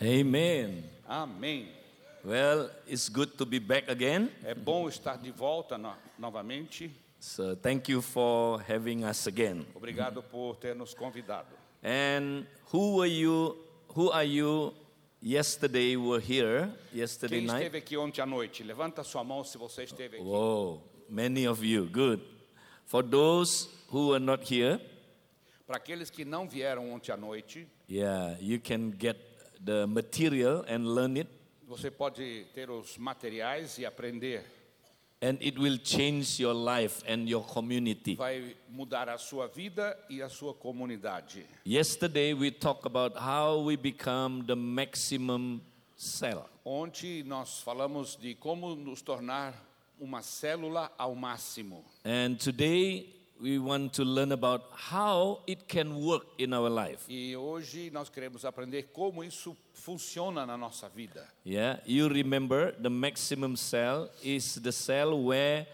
Amen. Amém. Well, it's good to be back again. É bom estar de volta no- novamente. So thank you for having us again. Obrigado por ter nos convidado. And who were you? Who are you? Yesterday were here. Yesterday Quem night. esteve aqui ontem à noite? Levanta sua mão se você esteve aqui. Whoa, many of you. Good. For those who were not here, Para aqueles que não vieram ontem à noite, yeah, you can get the material and learn it, você pode ter os materiais e aprender. and it will change your life and your community. Vai mudar a sua vida e a sua comunidade. Yesterday we talked about how we become the maximum cell. Ontem nós falamos de como nos tornar uma célula ao máximo. And today we want to learn about how it can work in our life. E hoje nós queremos aprender como isso funciona na nossa vida. Yeah, you remember the maximum cell is the cell where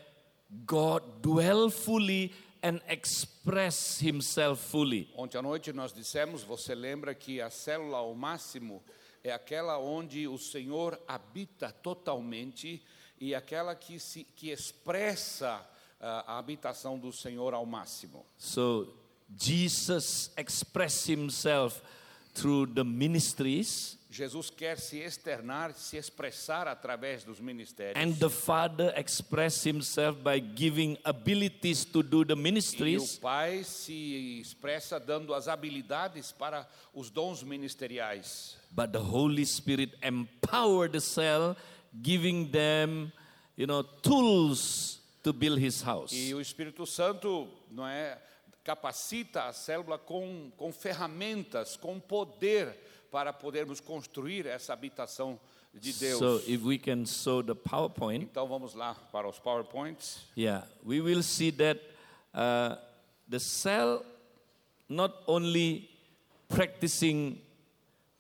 God dwell fully and express himself fully. Ontem à noite nós dissemos, você lembra que a célula ao máximo é aquela onde o Senhor habita totalmente e aquela que se que expressa a habitação do Senhor ao máximo. So Jesus expressed himself through the ministries Jesus quer se externar, se expressar através dos ministérios. and the Father expressed himself by giving abilities to do the E o ministries. Pai se expressa dando as habilidades para os dons ministeriais. But the Holy Spirit empowered the cell, giving them, you know, tools to build his house. E o Espírito Santo, não é, capacita a célula com, com ferramentas, com poder para podermos construir essa habitação de Deus. So if we can show the PowerPoint, então vamos lá para os PowerPoints. yeah, we will see that uh, the cell not only practicing,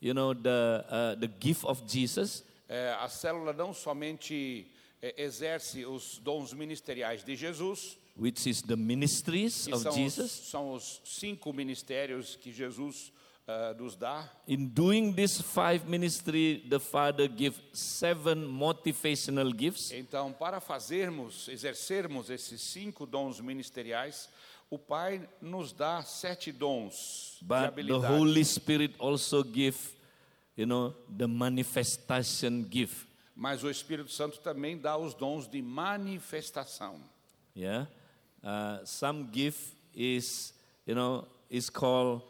you know, the uh, the gift of Jesus, É, a célula não somente exerce os dons ministeriais de Jesus, which is the ministries que of são os, Jesus. são os cinco ministérios que Jesus ah, nos dá. In doing this five ministry, the Father give seven motivational gifts. Então, para fazermos, exercermos esses cinco dons ministeriais, o Pai nos dá sete dons de But the habilidade. Holy Spirit also give, you know, the manifestation gift. Mas o Espírito Santo também dá os dons de manifestação. Yeah, uh, some gift is, you know, is called.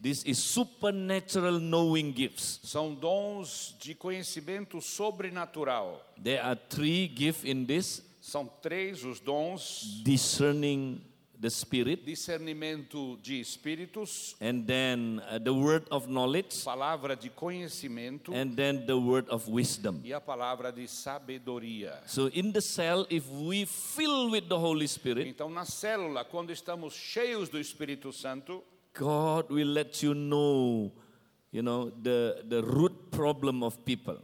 This is supernatural knowing gifts. São dons de conhecimento sobrenatural. There are three gifts in this: São três os dons: discerning the spirit, discernimento de espíritos, and then uh, the word of knowledge, palavra de conhecimento and then the word of wisdom. e a palavra de sabedoria. So in the cell, if we fill with the Holy Spirit, Então, na célula, quando estamos cheios do Espírito Santo, God will let you know, you know, the, the root problem of people.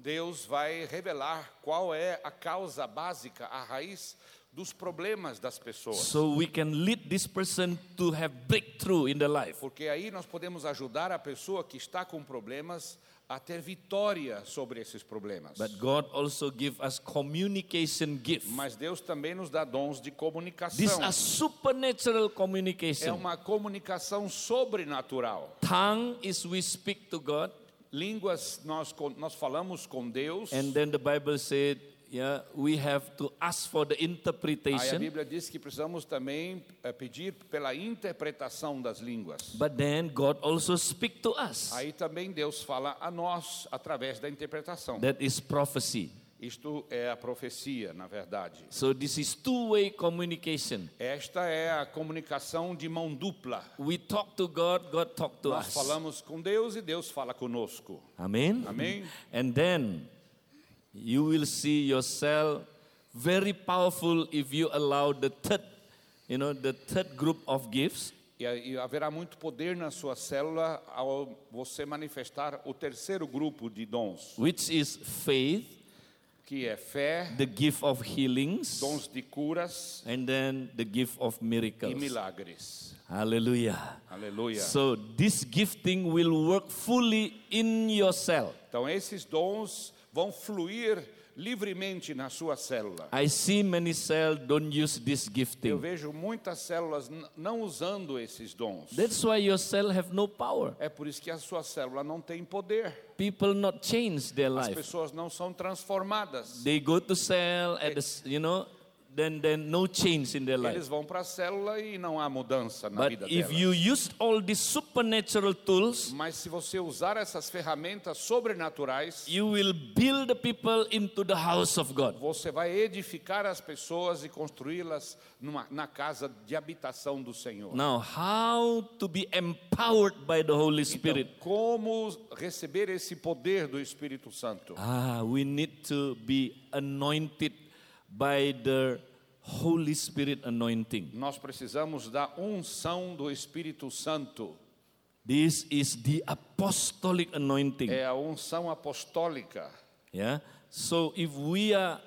Deus vai revelar qual é a causa básica, a raiz dos problemas das pessoas. So we can lead this person to have breakthrough in the life. Porque aí nós podemos ajudar a pessoa que está com problemas a ter vitória sobre esses problemas. But God also give us communication gift. Mas Deus também nos dá dons de comunicação. are supernatural É communication. uma comunicação sobrenatural. Tongue is we speak to God, Línguas nós nós falamos com Deus. and then the Bible said, yeah, we have to ask for the Aí a interpretation. Bíblia diz que precisamos também eh, pedir pela interpretação das línguas. But then God also speak to us. Aí também Deus fala a nós através da interpretação. That is prophecy. Isto é a profecia, na verdade. So this is two-way communication. Esta é a comunicação de mão dupla. We talk to God, God talk to Nós us. falamos com Deus e Deus fala conosco. Amen. Amém. And then you will see yourself very powerful if you allow the third, you know, the third group of gifts. E, e haverá muito poder na sua célula ao você manifestar o terceiro grupo de dons, which is faith, que é fé, the gift of healings, dons de curas and then the gift of e miracles. milagres. Hallelujah. Aleluia. So this gifting will work fully in your cell. Então esses dons vão fluir livremente na sua célula. I see many cells don't use this Eu gifting. vejo muitas células não usando esses dons. That's why your cell have no power. É por isso que a sua célula não tem poder. People not change their As life. pessoas não são transformadas. They go to cell at the, you know, then then no change in their life. Eles vão para a célula e não há mudança na But vida if delas. you use all these supernatural tools, Mas se você usar essas ferramentas sobrenaturais, you will build the people into the house of God. você vai edificar as pessoas e construí-las numa- na casa de habitação do Senhor. Now, how to be empowered by the Holy Então, Spirit? como receber esse poder do Espírito Santo? Ah, we need to be anointed by the Holy Spirit anointing. Nós precisamos da unção do Espírito Santo. This is the apostolic anointing. É a unção apostólica. Yeah. So if we are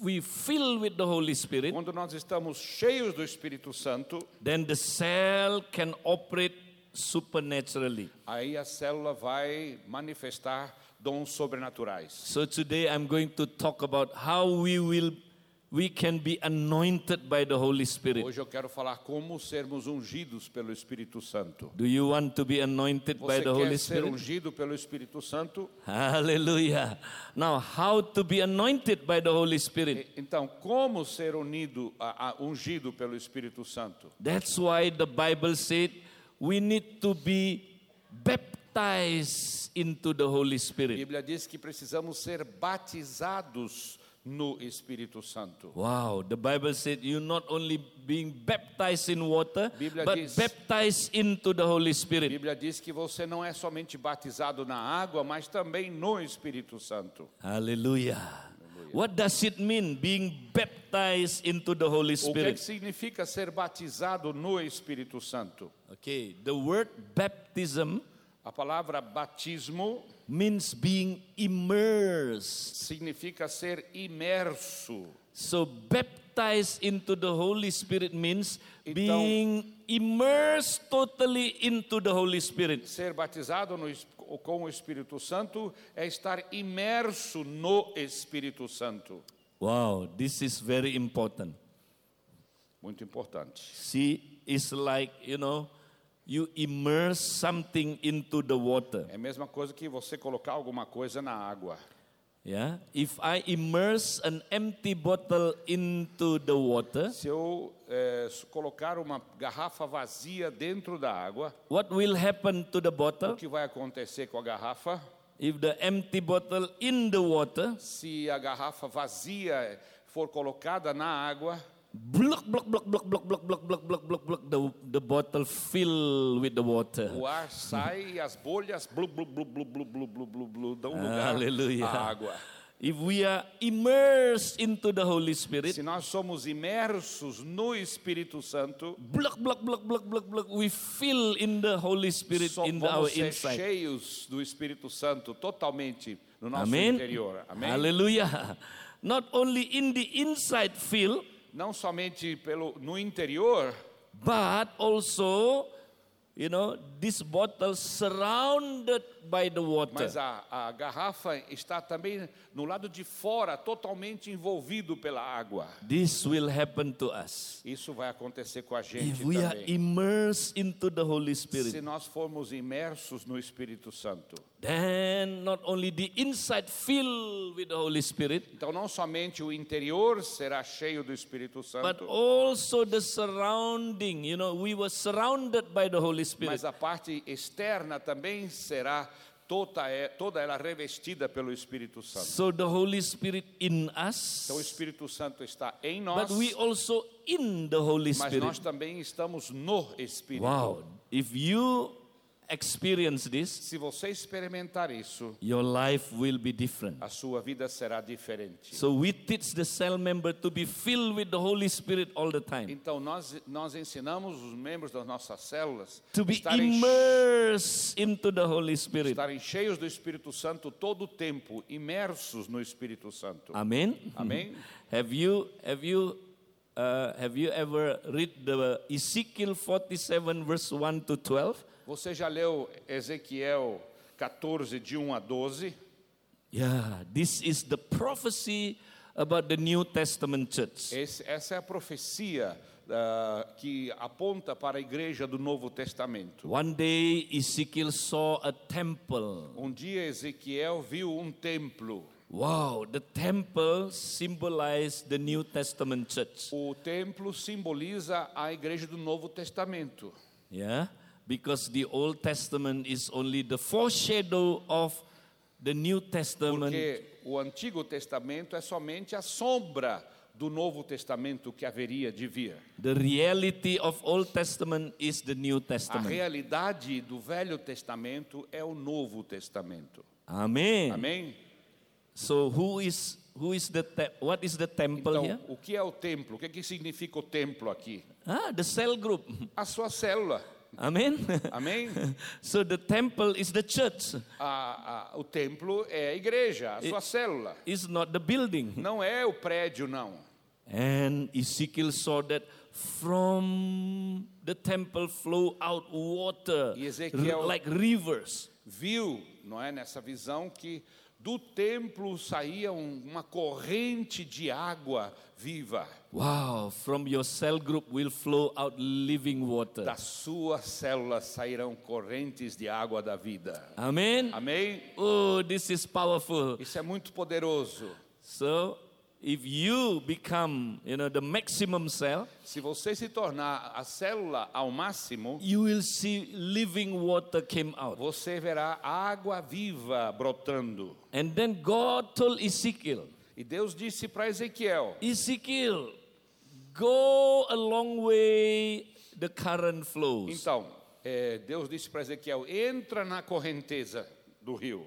we fill with the Holy Spirit, Quando nós estamos cheios do Espírito Santo, then the cell can operate supernaturally. aí a célula vai manifestar dons sobrenaturais. So today I'm going to talk about how we will we can be anointed by the Holy Spirit. Hoje eu quero falar como sermos ungidos pelo Espírito Santo. Do you want to be anointed by Você the Holy quer ser Spirit? ungido pelo Espírito Santo? Hallelujah. Now, how to be anointed by the Holy Spirit? Então, como ser unido, a- a- ungido pelo Espírito Santo? That's why the Bible said we need to be baptized into the Holy A Spirit. Bíblia diz que precisamos ser batizados no Espírito Santo. Wow, the Bible said you're not only being baptized in water, Bíblia but diz- baptized into the Holy A Spirit. Bíblia diz que você não é somente batizado na água, mas também no Espírito Santo. Hallelujah. What does it mean being baptized into the Holy O que, Spirit? que significa ser batizado no Espírito Santo? Okay, the word baptism A palavra batismo means being immersed. significa ser imerso. So baptized into the Holy Spirit means Então- being immersed totally into the Holy Spirit. Ser batizado no com o Espírito Santo é estar imerso no Espírito Santo. Wow, this is very important. Muito importante. See, it's like, you know, you immerse something into the water. É a mesma coisa que você colocar alguma coisa na água. Yeah? If I immerse an empty bottle into the water, Se eu eh, colocar uma garrafa vazia dentro da água, what will happen to the o bottle? que vai acontecer com a garrafa? If the empty bottle in the water, Se a garrafa vazia for colocada na água, block, block, block, block, block, block, block, block, block, block, block, the, the bottle fill with the water. o ar sai e as bolhas blu, blu, blu, blu, blu, blu, blu, blu, blu, dão lugar Hallelujah. à água. If we are immersed into the Holy Spirit, Se nós somos imersos no Espírito Santo, block, block, block, block, block, block, we fill in the Holy Spirit só in our ser inside. cheios do Espírito Santo totalmente no nosso Amen. interior. Amém? Hallelujah. Not only in the inside fill, Não somente pelo no interior, but also, you know, this bottle surrounded by the water. mas a, a garrafa está também no lado de fora, totalmente envolvido pela água. This will happen to us. Isso vai acontecer com a gente If we are também. immersed into the Holy Se Spirit, nós formos imersos no Espírito Santo. then not only the inside filled with the Holy Spirit, Então, não somente o interior será cheio do Espírito but Santo, also the surrounding. You know, we were surrounded by the Holy Spirit. mas a parte externa também será toda, é- toda ela revestida pelo Espírito Santo. So the Holy Spirit in us, Então, o Espírito Santo está em nós, but we also in the Holy mas nós Spirit. também estamos no Espírito. Wow. If you experience this, Se você experimentar isso, your life will be different. a sua vida será diferente. So we teach the cell member to be filled with the Holy Spirit all the time, Então nós nós ensinamos os membros das nossas células to be immersed into the Holy Spirit. estarem cheios do Espírito Santo todo o tempo, imersos no Espírito Santo. Amen. Amém? Have you have you uh, have you ever read the Ezekiel 47 verse 1 to 12? Você já leu Ezequiel 14 de 1 a 12? Yeah, this is the prophecy about the New Testament church. Esse- essa é a profecia ah, que aponta para a igreja do Novo Testamento. One day Ezekiel saw a temple. Um dia Ezequiel viu um templo. Wow, the temple symbolized the New Testament church. O templo simboliza a igreja do Novo Testamento. Yeah, because the Old Testament is only the foreshadow of the New Testament. Porque o Antigo Testamento é somente a sombra do Novo Testamento que haveria de vir. The reality of Old Testament is the New A Testament. realidade do Velho Testamento é o Novo Testamento. Amen. Amém? So who is who is the what is the temple here? Então, o que é o templo? O que, que significa o templo aqui? Ah, the cell group. A sua célula. Amen. Amém? so the temple is the church. A- a- o templo é a igreja, a sua célula. It's not the building. Não é o prédio, não. And Ezekiel saw that from the temple flow out water E Ezequiel- like rivers. Viu, não é, nessa visão que do templo saía um- uma corrente de água viva. Wow, from your cell group will flow out living water. Das suas células sairão correntes de água da vida. Amen. Amém? Oh, this is powerful. Isso é muito poderoso. So, if you become, you know, the maximum cell, Se você se tornar a célula ao máximo, you will see living water came out. você verá água viva brotando. And then God told Ezekiel, E Deus disse para Ezequiel: Ezekiel, go a long way the current flows. Então, eh, Deus disse para Ezequiel: entra na correnteza do rio.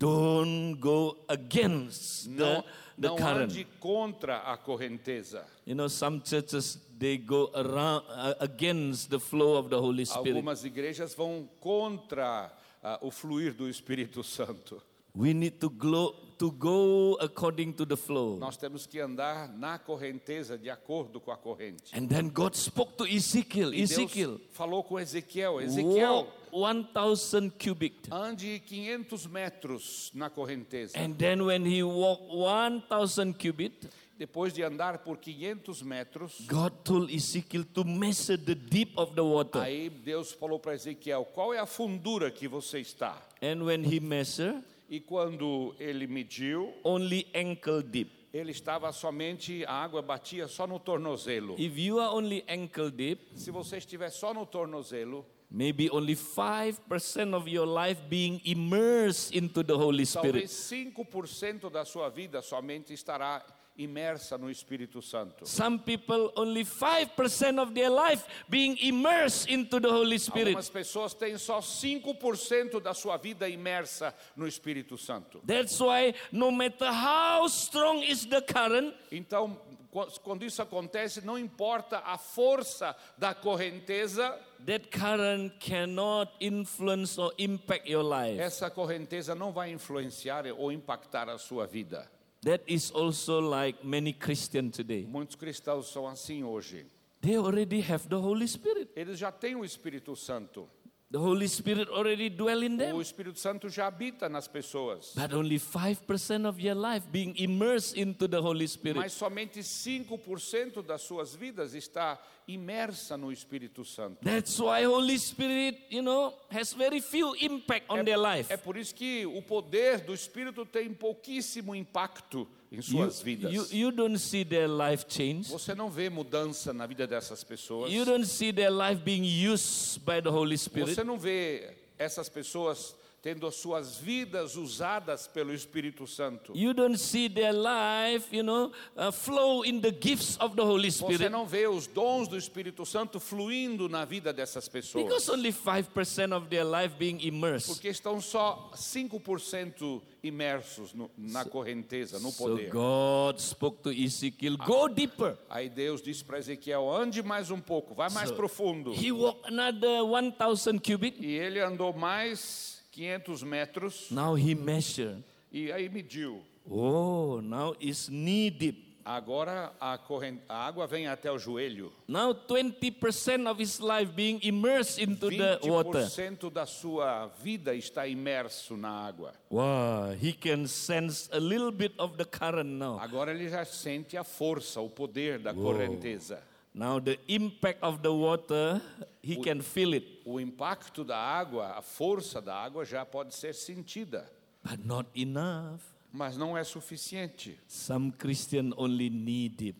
Don't go against Não, the, the não current. ande contra a correnteza. You know, some churches they go around uh, against the flow of the Holy Spirit. Algumas igrejas vão contra ah, o fluir do Espírito Santo. We need to go to go according to the flow. Nós temos que andar na correnteza de acordo com a corrente. And then God spoke to Ezekiel. E Ezekiel, Deus falou com Ezequiel: Ezequiel, walk 1,000 cubic. ande 500 metros na correnteza. And then when he walked 1,000 cubit, Depois de andar por 500 metros, God told Ezekiel to measure the deep of the water. aí Deus falou para Ezequiel: qual é a fundura que você está? And when he measured, E quando ele mediu, only ankle deep. ele estava somente, a água batia só no tornozelo. If you are only ankle deep, Se você estiver só no tornozelo, maybe only 5% of your life being immersed into the Holy Spirit. talvez 5% da sua vida somente estará imersa no Espírito Santo. Some people only 5% of their life being immersed into the Holy Spirit. Algumas pessoas têm só 5% da sua vida imersa no Espírito Santo. That's why no matter how strong is the current, Então, qu- quando isso acontece, não importa a força da correnteza, that current cannot influence or impact your life. essa correnteza não vai influenciar ou impactar a sua vida. That is also like many Christians today. Muitos cristãos são assim hoje. They already have the Holy Spirit. Eles já têm o Espírito Santo. The Holy Spirit already dwell in O them. Espírito Santo já habita nas pessoas. But only 5% of your life being immersed into the Holy Spirit. Mas somente 5% das suas vidas está imersa no Espírito Santo. That's why Holy Spirit, you know, has very few impact on their life. É por isso que o poder do Espírito tem pouquíssimo impacto em You, suas vidas. you, you don't see their life change. Você não vê mudança na vida dessas pessoas. You don't see their life being used by the Holy Spirit. Você não vê essas pessoas tendo as suas vidas usadas pelo Espírito Santo. You don't see their life, you know, uh, flow in the gifts of the Holy Você Spirit. não vê os dons do Espírito Santo fluindo na vida dessas pessoas. Because only 5% of their life being immersed. Porque estão só 5% imersos no- na correnteza, no So poder. God spoke to Ezekiel, go deeper. Aí Deus disse para Ezequiel: ande mais um pouco, vai mais So, profundo. He walked another 1,000 cubic. E ele andou mais 500 metros Now he measured. e aí mediu. Oh, now it's knee deep. Agora a, corren- a água vem até o joelho. Now 20% of his life being immersed into the water. 20% da sua vida está imerso na água. Wow, he can sense a little bit of the current now. Agora ele já sente a força, o poder da correnteza. Now the impact of the water, he can feel it, O impacto da água, a força da água já pode ser sentida, but not enough. mas não é suficiente. Some Christian only knee deep.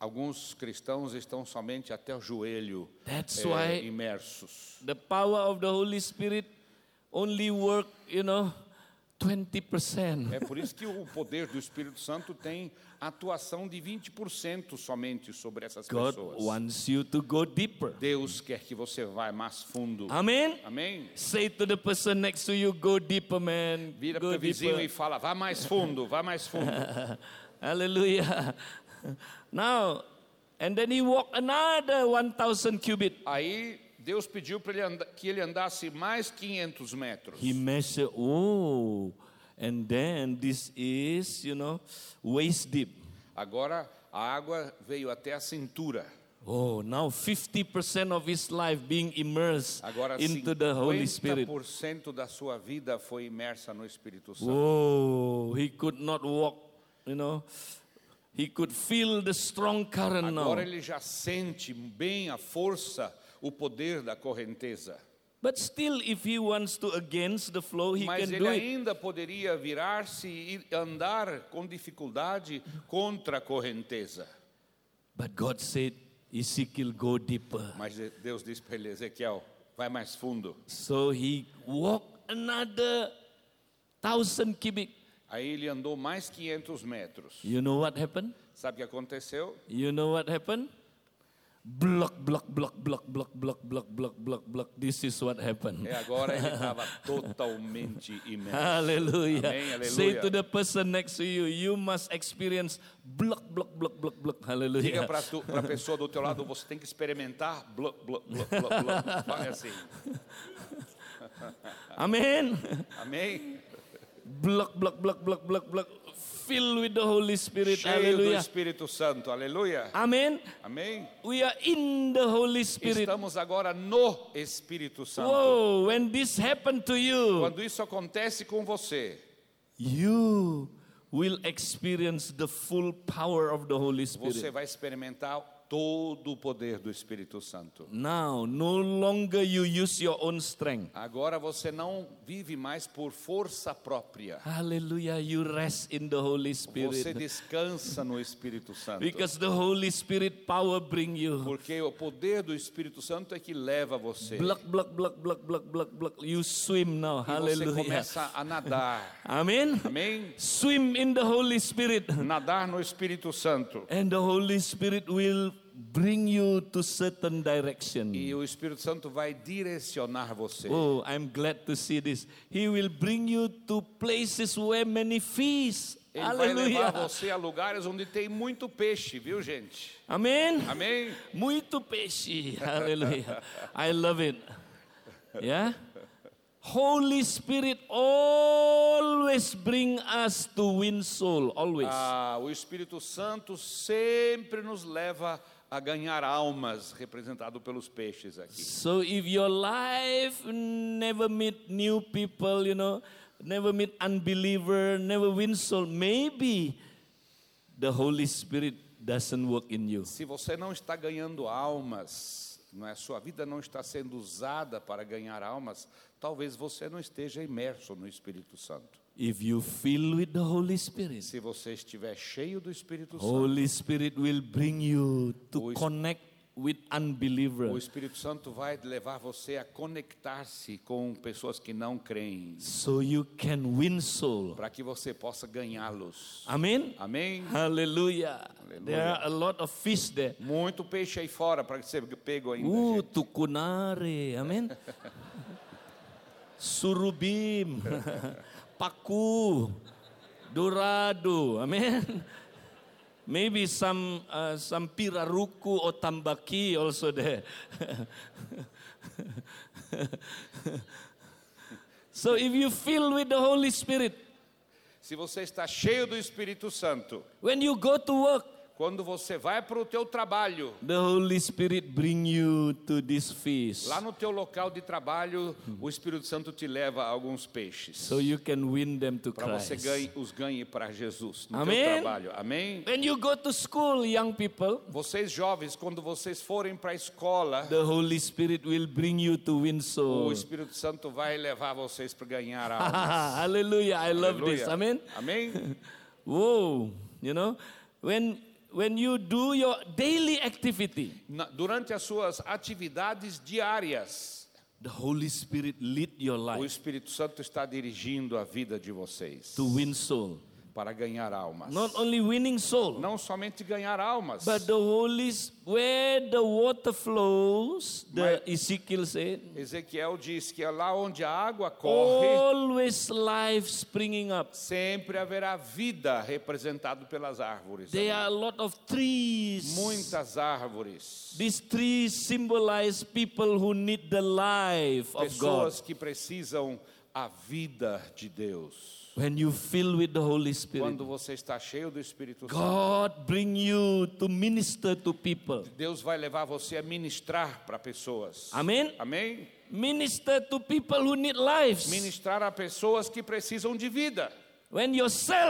Alguns cristãos estão somente até o joelho That's eh, why imersos. the power of the Holy Spirit only work, you know, 20%. É por isso que o poder do Espírito Santo tem atuação de 20% somente sobre essas God pessoas. wants you to go deeper. Deus quer que você vá mais fundo. Amen. Amém? Say to the person next to you, go deeper, man. Vira Go para o vizinho e fala: vá mais fundo, vá mais fundo. Hallelujah. Now, and then he walked another 1,000 cubit. Aí Deus pediu para ele que ele andasse mais 500 metros. He measured, oh, and then this is, you know, waist deep. Agora a água veio até a cintura. Oh, now 50% of his life being immersed Agora into the Holy Spirit. 50% da sua vida foi imersa no Espírito Santo. Oh, he could not walk, you know. He could feel the strong current now. Agora ele já sente bem a força, o poder da correnteza. But still, if he wants to against the flow, he Mas can ele do it. ainda poderia virar-se e andar com dificuldade contra a correnteza. But God said, Ezekiel, go deeper. Mas Deus disse para ele, Ezequiel, vai mais fundo. So he walked another thousand cubic. Aí ele andou mais 500 metros. You know what happened? Sabe o que aconteceu? You know what happened? Block, block, block, block, block, block, block, block, block, block. This is what happened. É, agora ele estava totalmente imerso. Hallelujah. Amém, aleluia. Say to the person next to you, you must experience block, block, block, block, block. Diga Hallelujah. para a pessoa do teu lado, você tem que experimentar. Bloc, bloc, bloc, bloc, bloc. Fale assim. Amen. Amém? Block, block, block, block, block, block. Filled with the Holy Spirit. Cheio do Hallelujah. Espírito Santo. Aleluia. Amen. Amém? We are in the Holy Spirit. Estamos agora no Espírito Santo. Whoa, when this happened to you, Quando isso acontece com você, you will experience the full power of the Holy você Spirit. vai experimentar todo o poder do Espírito Santo. Now, no longer you use your own strength. Agora você não vive mais por força própria. Hallelujah, you rest in the Holy Você Spirit. descansa no Espírito Santo. Because the Holy Spirit power bring you. Porque o poder do Espírito Santo é que leva você. Block, block, block, block, block, block, block. You swim now. E você Hallelujah. começa a nadar. Amen. Amém? Swim in the Holy Spirit. Nadar no Espírito Santo. And the Holy Spirit will bring you to certain direction. E o Espírito Santo vai direcionar você. Oh, I'm glad to see this. He will bring you to places where many fish. Ele vai levar você a lugares onde tem muito peixe, viu, gente? Amen. Amém? Muito peixe. Hallelujah. I love it. Yeah? Holy Spirit always bring us to win soul. Always. Ah, o Espírito Santo sempre nos leva a ganhar almas, representado pelos peixes aqui. So if your life never meet new people, you know, never meet unbeliever, never win soul, maybe the Holy Spirit doesn't work in you. Se você não está ganhando almas, não é? sua vida não está sendo usada para ganhar almas, talvez você não esteja imerso no Espírito Santo. If you fill with the Holy Spirit, Se você estiver cheio do Espírito Santo, Holy Spirit will bring you to O connect with O unbelievers Espírito Santo vai levar você a conectar-se com pessoas que não creem, so you can win soul. para que você possa ganhá-los. Amen. Amém? Hallelujah. There are a lot of fish there. Muito peixe aí fora para que você pego ainda. Uh, gente. tukunare. Amen. Surubim. Paku. Dorado. Amen. Maybe some uh, some piraruku or tambaki also there. so if you fill with the Holy Spirit, Se você está cheio do Espírito Santo, when you go to work, quando você vai para o teu trabalho, the Holy Spirit bring you to this feast. lá no teu local de trabalho, o Espírito Santo te leva alguns peixes. So you can win them to Para você ganhe, os ganhe para Jesus no Amém. teu trabalho. Amém? When you go to school, young people, Vocês jovens, quando vocês forem para a escola, the Holy Spirit will bring you to win o souls. Espírito Santo vai levar vocês para ganhar almas. Hallelujah. I love this. Aleluia. Amen. Amém? Whoa. You know, when when you do your daily activity, Na- durante as suas atividades diárias, the Holy Spirit lead your o life Espírito Santo está dirigindo a vida de vocês to win soul. Para ganhar almas. Not only winning soul, Não somente ganhar almas, but the Holy where the water flows, the Mas- Ezekiel said, Ezequiel diz que é lá onde a água corre, always life springing up. sempre haverá vida representado pelas árvores. There are a lot of trees. Muitas árvores. These trees symbolize people who need the life of God. Pessoas que precisam a vida de Deus. When you fill with the Holy Spirit, Quando você está cheio do Espírito Santo, God bring you to minister to people. Deus vai levar você a ministrar para pessoas. Amen. Amém? Minister to people who need lives. Ministrar a pessoas que precisam de vida. When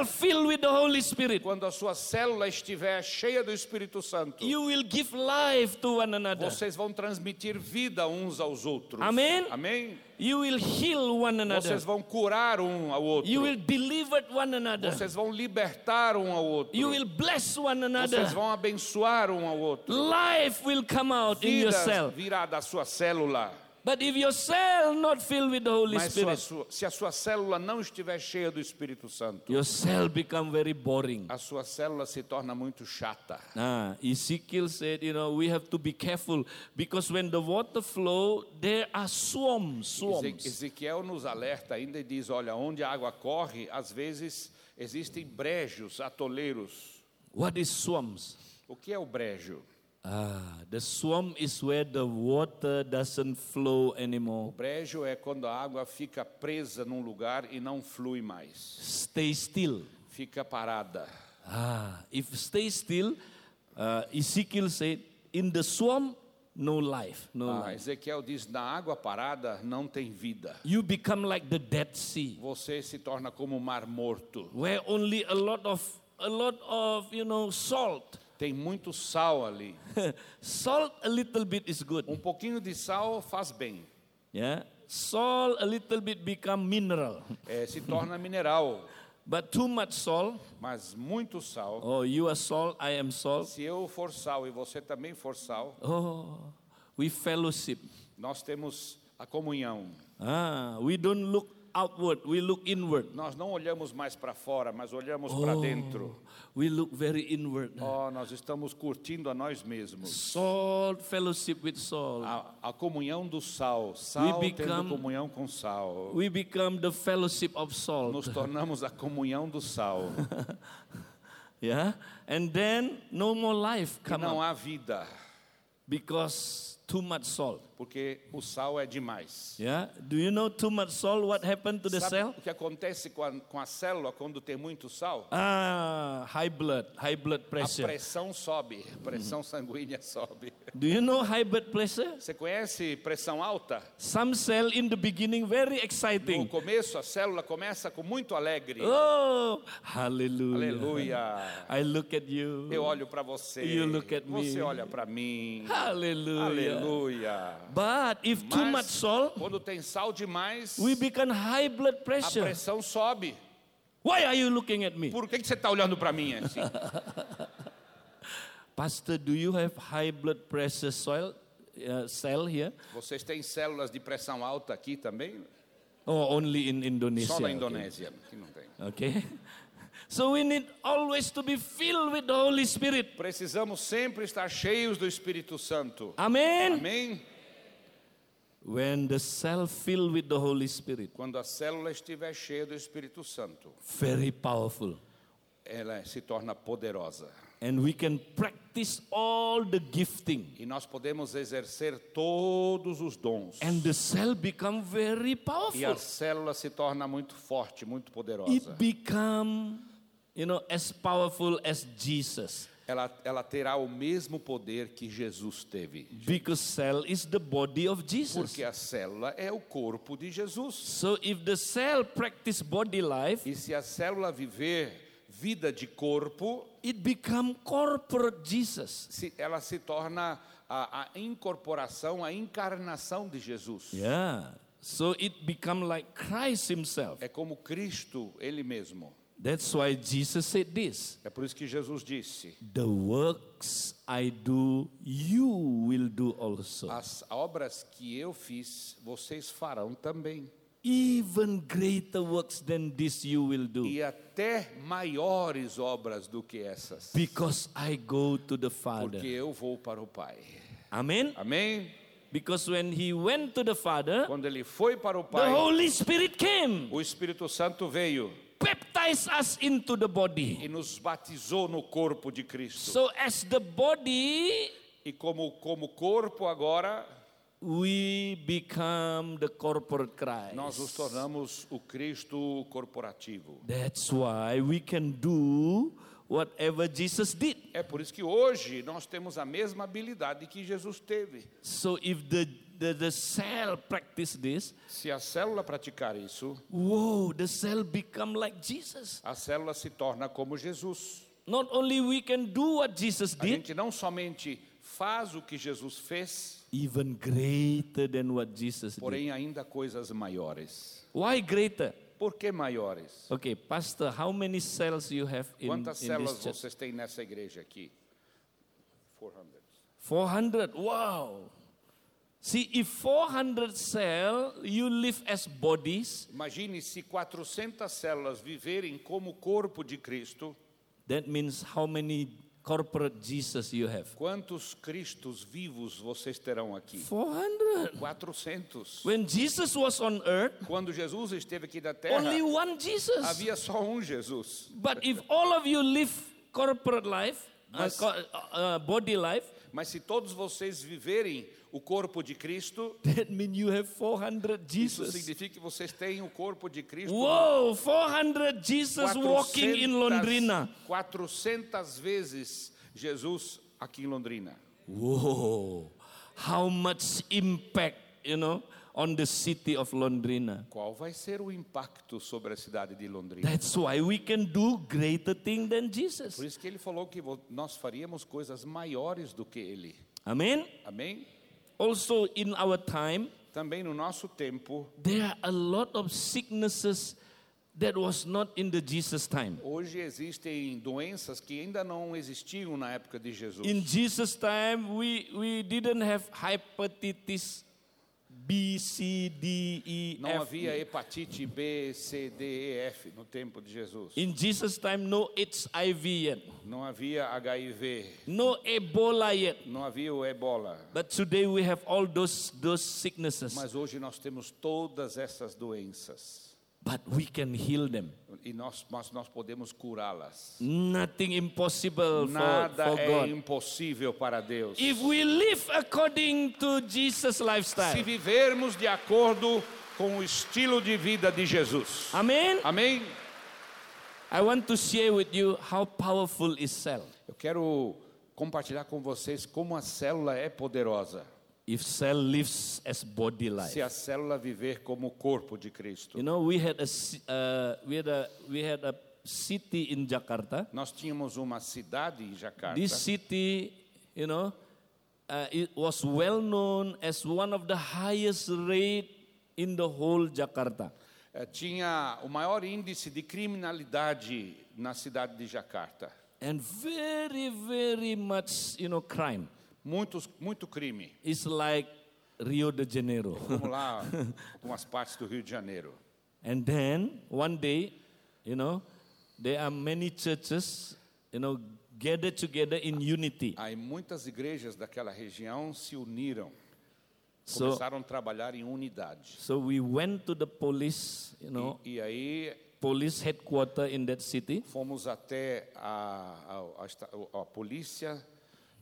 filled with the Holy Spirit, Quando a sua célula estiver cheia do Espírito Santo, you will give life to one another. vocês vão transmitir vida uns aos outros. Amém. Amém? You will heal one another. Vocês vão curar um ao outro. You will deliver one another. Vocês vão libertar um ao outro. You will bless one another. Vocês vão abençoar um ao outro. Life will come out in Vida yourself. virá da sua célula. But if your cell not filled with the Holy Mas Spirit, sua- se a sua célula não estiver cheia do Espírito Santo, your cell become very boring. a sua célula se torna muito chata. Ah, Ezekiel said, you know, we have to be careful because when the water flow, there are swarms, swarms. Ezequiel nos alerta ainda e diz: olha, onde a água corre, às vezes existem brejos, atoleiros. What is swarms? O que é o brejo? Ah, the swarm is where the water doesn't flow O anymore. brejo é quando a água fica presa num lugar e não flui mais, Stay still. fica parada. Ah, if stay still, uh, Ezekiel said, in the swarm, no life, no Ah, life. Ezequiel diz: na água parada não tem vida. You become like the Dead Sea. Você se torna como o mar morto. where only a lot of a lot of you know salt Tem muito sal ali. salt a little bit is good Um pouquinho de sal faz bem. yeah salt a little bit become mineral É, se torna mineral. but too much salt Mas muito sal. oh you are salt i am salt Se eu for sal e você também for sal, oh we fellowship nós temos a comunhão. ah we don't look outward we look inward Nós não olhamos mais para fora, mas olhamos para dentro. we look very inward Oh, nós estamos curtindo a nós mesmos. salt fellowship with salt A, a comunhão do sal. Sal We tendo become- comunhão com sal. we become the fellowship of salt Nos tornamos a comunhão do sal. yeah and then no more life E come não up há vida, because too much salt porque o sal é demais. Yeah. Do you know too much salt? What happened to the Sabe cell? o que acontece com a, com a célula quando tem muito sal? Ah, high blood, high blood A pressure. pressão sobe, a pressão sanguínea sobe. Do you know high blood pressure? Você conhece pressão alta? Some cell in the beginning very No exciting. começo, a célula começa com muito alegre. Oh, hallelujah. Aleluia. I look at you. Eu olho para você. You look at Você me. olha para mim. Hallelujah. Aleluia. But if too much Mas salt, quando tem sal demais, we become high blood a pressure. pressão sobe. Why are you looking at me? Por que, que você está olhando para mim assim? Pastor, do you have high blood pressure soil, uh, cell here? Vocês têm células de pressão alta aqui também? Or only in Indonesia? Só na Okay. Indonésia, que não tem. Okay. So we need always to be filled with the Holy Spirit. Precisamos sempre estar cheios do Espírito Santo. Amen. Amém? When the cell filled with the Holy Spirit, Quando a célula estiver cheia do Espírito Santo, very powerful. ela se torna poderosa. And we can practice all the gifting. E nós podemos exercer todos os dons. And the cell become very E powerful. a célula se torna muito forte, muito poderosa. It become, you know, as powerful as Jesus. Ela, ela terá o mesmo poder que Jesus teve. Because cell is the body of Jesus. Porque a célula é o corpo de Jesus. So if the cell practice body life, E se a célula viver vida de corpo, it become corporate Jesus. se, ela se torna a, a incorporação, a encarnação de Jesus. Yeah. So it become like Christ himself. É como Cristo, Ele mesmo. That's why Jesus said this. É por isso que Jesus disse: The works I do, you will do also. As obras que eu fiz, vocês farão também. Even greater works than this you will do. E até maiores obras do que essas. Because I go to the Father. Porque eu vou para o Pai. Amen. Amém? Because when he went to the Father, Quando ele foi para o the Pai, Holy Spirit came, o Espírito Santo veio baptized us into the body. e nos batizou no corpo de Cristo. So as the body, E como, como corpo agora, we become the corporate Christ. nós nos tornamos o Cristo corporativo. That's why we can do whatever Jesus did. É por isso que hoje nós temos a mesma habilidade que Jesus teve. So if the, the, the cell practice this, Se a célula praticar isso, whoa, the cell become like Jesus. a célula se torna como Jesus. Not only we can do what Jesus A did, gente não somente faz o que Jesus fez, even greater than what Jesus did. porém ainda coisas maiores. Why greater? Por que maiores? Okay, Pastor, how many cells you have in, Quantas in células vocês têm nessa igreja aqui? 400. 400. Wow. See, if 400 cell you live as bodies, Imagine se 400 células viverem como corpo de Cristo, that means how many corporate Jesus you have? quantos Cristos vivos vocês terão aqui? 400. 400. When Jesus was on earth, Quando Jesus esteve aqui da terra, only one Jesus. havia só um Jesus. But if all of you live corporate life, uh, Mas- co- uh, body life, Mas se todos vocês viverem o corpo de Cristo, that means you have 400 isso Jesus. significa que vocês têm o corpo de Cristo. Whoa, 400 Jesus walking in Londrina. 400 vezes Jesus aqui em Londrina. Whoa, how much impact, you know, on the city of Londrina. Qual vai ser o impacto sobre a cidade de Londrina? That's why we can do greater thing than Jesus. Por isso que ele falou que nós faríamos coisas maiores do que ele. Amen. Amém? Also, in our time, Também no nosso tempo, there are a lot of sicknesses that was not in the Jesus time. hoje existem doenças que ainda não existiam na época de Jesus. In Jesus' time, we, we didn't have hepatitis B, C, D, E, Não F. havia hepatite B, C, D, E, F no tempo de Jesus. In Jesus' time, no HIV yet, Não havia HIV, no Ebola yet. não havia o ebola. But today we have all those, those sicknesses. Mas hoje nós temos todas essas doenças. But we can heal them. E nós, mas nós podemos curá-las. Nothing impossible for, Nada for é God. impossível para Deus. If we live according to Jesus' Se lifestyle. vivermos de acordo com o estilo de vida de Jesus. Amen. Amém? I want to share with you how powerful is cell. Eu quero compartilhar com vocês como a célula é poderosa. If cell lives as body life. Se a célula viver como o corpo de Cristo. You know, we had a uh, we had a we had a city in Jakarta. Nós tínhamos uma cidade em Jacarta. This city, you know, uh, it was well known as one of the highest rate in the whole Jakarta. Eh, Tinha o maior índice de criminalidade na cidade de Jacarta. and very, very much, you know, crime. Muitos, muito crime. It's like Rio de Janeiro. Vamos lá, algumas partes do Rio de Janeiro. and then one day, you know, there are many churches, you know, gathered together in unity. Aí muitas igrejas daquela região se uniram, So, começaram a trabalhar em unidade. so we went to the police, you know, E, e aí police headquarter in that city. fomos até a, a, a a polícia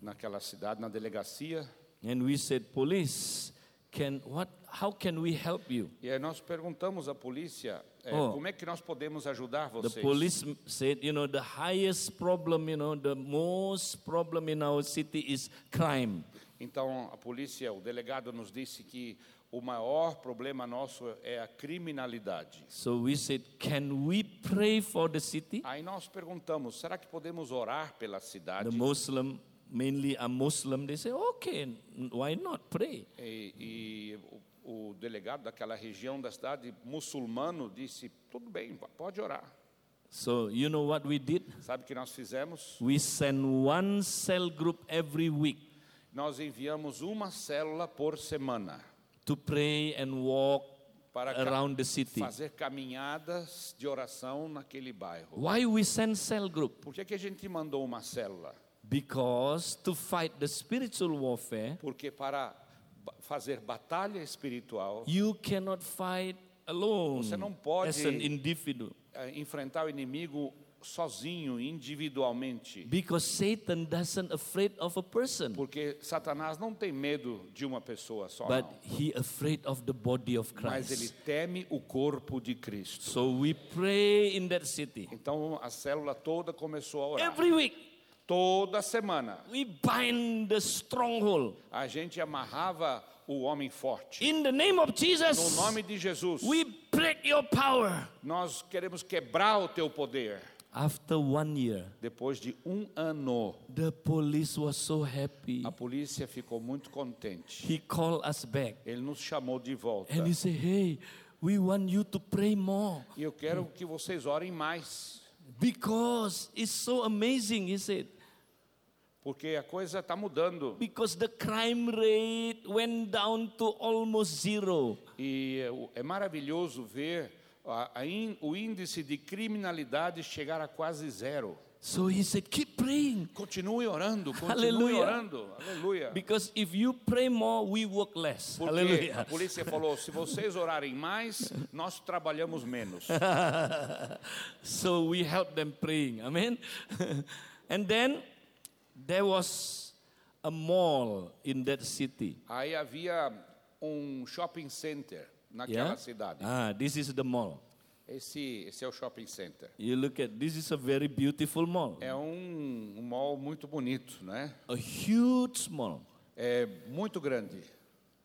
naquela cidade, na delegacia, And we said, police, can what? How can we help you? e aí nós perguntamos à polícia é, Oh. como é que nós podemos ajudar The vocês. police m- said, you know, the highest problem, you know, the most problem in our city is crime. Então a polícia, o delegado nos disse que o maior problema nosso é a criminalidade. So we said, can we pray for the city? Aí nós perguntamos, será que podemos orar pela cidade? The Muslim, mainly a Muslim, they say, okay, why not pray? E, e o, o delegado daquela região da cidade muçulmano disse, tudo bem, pode orar. So you know what we did? Sabe o que nós fizemos? We send one cell group every week Nós enviamos uma célula por semana to pray and walk para around the city. fazer caminhadas de oração naquele bairro. Why we send cell group? Por que, que a gente mandou uma célula? Because to fight the spiritual warfare, Porque para fazer batalha espiritual, you cannot fight alone Você não pode- as an individual. eh, enfrentar o inimigo sozinho, individualmente. Because Satan doesn't afraid of a person, Porque Satanás não tem medo de uma pessoa só, but não. he afraid of the body of mas ele Christ. teme o corpo de Cristo. So we pray in that city Então a célula toda começou a orar. every week. Toda semana We bind the stronghold a gente amarrava o homem forte. in the name of No Jesus. nome de Jesus, We break your power. nós queremos quebrar o teu poder. After one year, Depois de um ano, the police was so happy. a polícia ficou muito contente. He called us back Ele nos chamou de volta. and he said, "Hey, we want you to pray more E eu quero que vocês orem mais, because it's so amazing." He said, porque a coisa está mudando. "Because the crime rate went down to almost zero." E é é maravilhoso ver o índice de criminalidade chegar a quase zero. So he said, "Keep praying Continue orando, continue Aleluia. orando. Aleluia. because if you pray more, we work less." Porque a Hallelujah. polícia falou: se vocês orarem mais, nós trabalhamos menos. So we help them praying. Amen. and then there was a mall in that city. Aí havia um shopping center naquela Yeah? cidade. Ah, this is the mall. Esse, esse é o shopping center. You look at this is a very beautiful mall. É um, um mall muito bonito, né? A huge mall. É muito grande.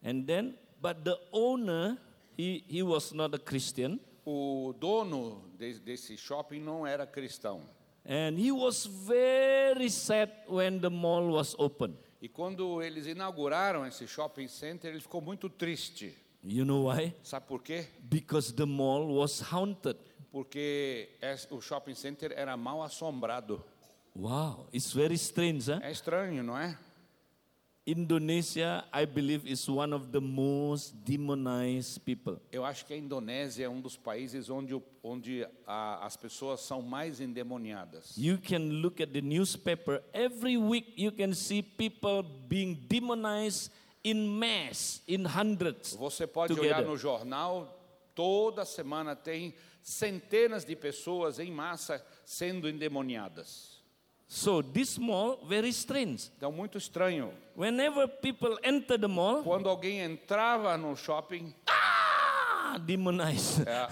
And then but the owner he, he was not a Christian O dono de- desse shopping não era cristão. and he was very sad when the mall was open. E quando eles inauguraram esse shopping center, ele ficou muito triste. You know why? Sabe por quê? Because the mall was haunted. Porque o shopping center era mal assombrado. Wow, it's very strange, huh? É estranho, não é? Indonesia, I believe, is one of the most demonized people. Eu acho que a Indonésia é um dos países onde, onde a- as pessoas são mais endemoniadas. You can look at the newspaper, every week you can see people being demonized in mass, in hundreds. Você pode together. olhar no jornal, toda semana tem centenas de pessoas em massa sendo endemoniadas. So this mall, very strange. Então, muito estranho. Whenever people enter the mall, Quando alguém entrava no shopping, ah, demonized. é,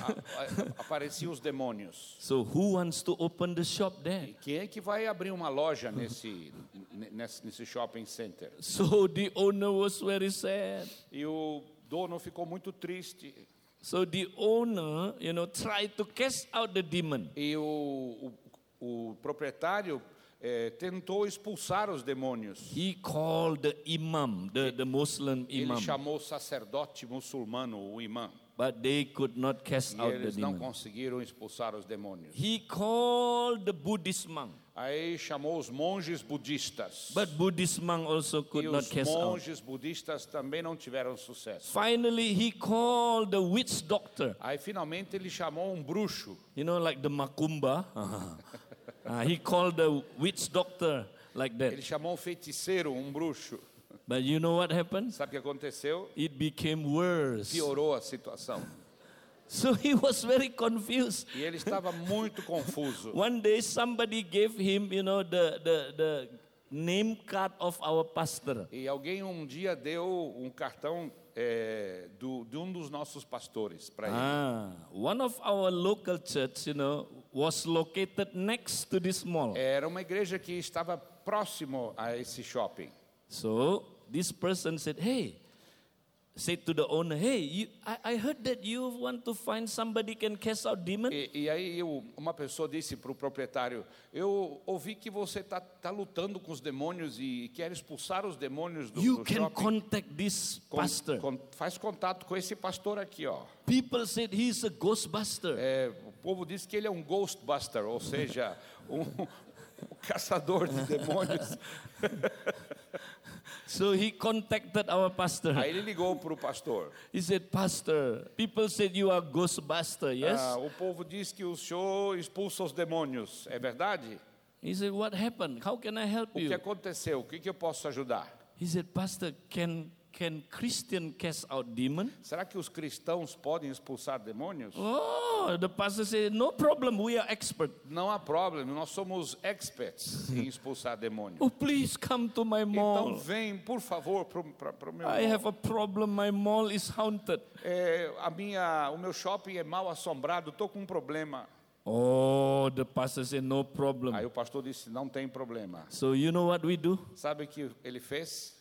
apareciam os demônios. So who wants to open the shop there? E quem é que vai abrir uma loja nesse, nesse, nesse shopping center? So the owner was very sad. E o dono ficou muito triste. So the owner, you know, tried to cast out the demon. E o, o, o proprietário eh, tentou expulsar os demônios. He called the imam, the, the Muslim Ele imam, chamou o sacerdote muçulmano, o imã. But they could not cast E out the eles não demon. conseguiram expulsar os demônios. He called the Buddhist monk. Aí chamou os monges budistas. But Buddhist monk also E could not os cast out. monges budistas também não tiveram sucesso. Finally, he called the witch doctor. Aí finalmente ele chamou um bruxo. You know, like the Makumba. Uh, he called the witch doctor like that. Ele chamou um feiticeiro, um bruxo. But you know what happened? Sabe o que aconteceu? It became worse. Piorou a situação. So he was very confused. E ele estava muito confuso. One day, somebody gave him, you know, the, the, the name card of our pastor. E alguém um dia deu um cartão eh, do, de um dos nossos pastores para ele. Ah, one of our local church, you know, was located next to this mall. Era uma igreja que estava próximo a esse shopping. So this person said, "Hey," said to the owner, "Hey, you, I, I heard that you want to find somebody can cast out demon." E, e aí eu- uma pessoa disse para o proprietário: Eu ouvi que você está tá lutando com os demônios e quer expulsar os demônios do, You do can shopping. contact this Con- pastor. con- faz contato com esse pastor aqui, ó. People said he's a ghostbuster. É, o povo diz que ele é um ghostbuster, ou seja, um, um caçador de demônios. So he contacted our pastor. Aí ele ligou para o pastor. He said, "Pastor, people said you are ghostbuster, yes?" Ah, o povo diz que o senhor expulsa os demônios. É verdade? He said, "What happened? How can I help O que you?" aconteceu? O que, que eu posso ajudar? He said, "Pastor, can can Christian cast out demon?" Será que os cristãos podem expulsar demônios? Oh, the pastor said, "No problem. We are expert." Não há problema, nós somos experts em expulsar demônios. Oh, please come to my Então mall. vem, por favor, para o meu. I have a problem. My mall is haunted. É, a minha, o meu shopping é mal assombrado. Estou com um problema. Oh, the pastor said, "No problem." Aí o pastor disse: não tem problema. So you know what we do? Sabe o que ele fez?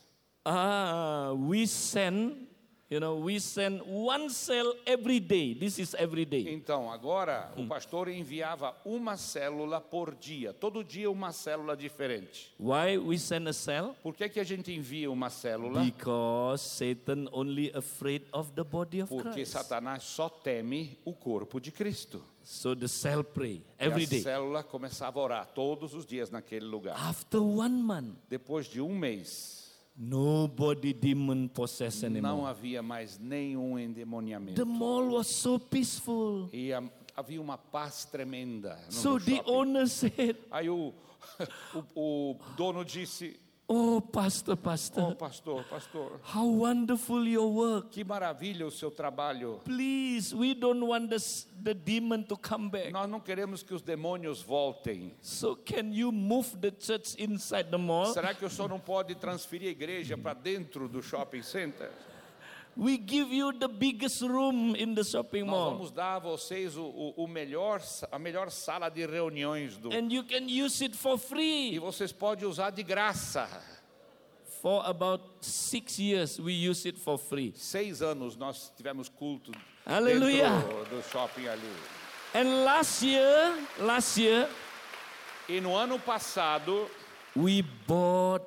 Ah, we send, you know, we send one cell every day. This is every day. Então, agora o pastor enviava uma célula por dia, todo dia uma célula diferente. Why we send a cell? Por que, que a gente envia uma célula? Because Satan only afraid of the body of Porque Christ. Satanás só teme o corpo de Cristo. So the cell pray E every a day. célula começava a orar todos os dias naquele lugar. After one month, Depois de um mês, nobody demon possessed não anymore. havia mais nenhum endemoniamento. The mall was so peaceful. E a- havia uma paz tremenda. No So the owner said, Aí o, o, o dono disse: "Oh, pastor, Oh, pastor, pastor, pastor, how wonderful your work. que maravilha o seu trabalho. Please, we don't want the, the demon to come back. Nós não queremos que os demônios voltem. So can you move the church inside the mall? Será que o senhor não pode transferir a igreja para dentro do shopping center? We give you the biggest room in the shopping Nós mall. vamos dar a vocês o, o, o melhor, a melhor sala de reuniões do. And you can use it for E free. vocês podem usar de graça. For about six years, we use it for free. Seis anos nós tivemos culto Aleluia. dentro do shopping ali. And last year, last year, E no ano passado we bought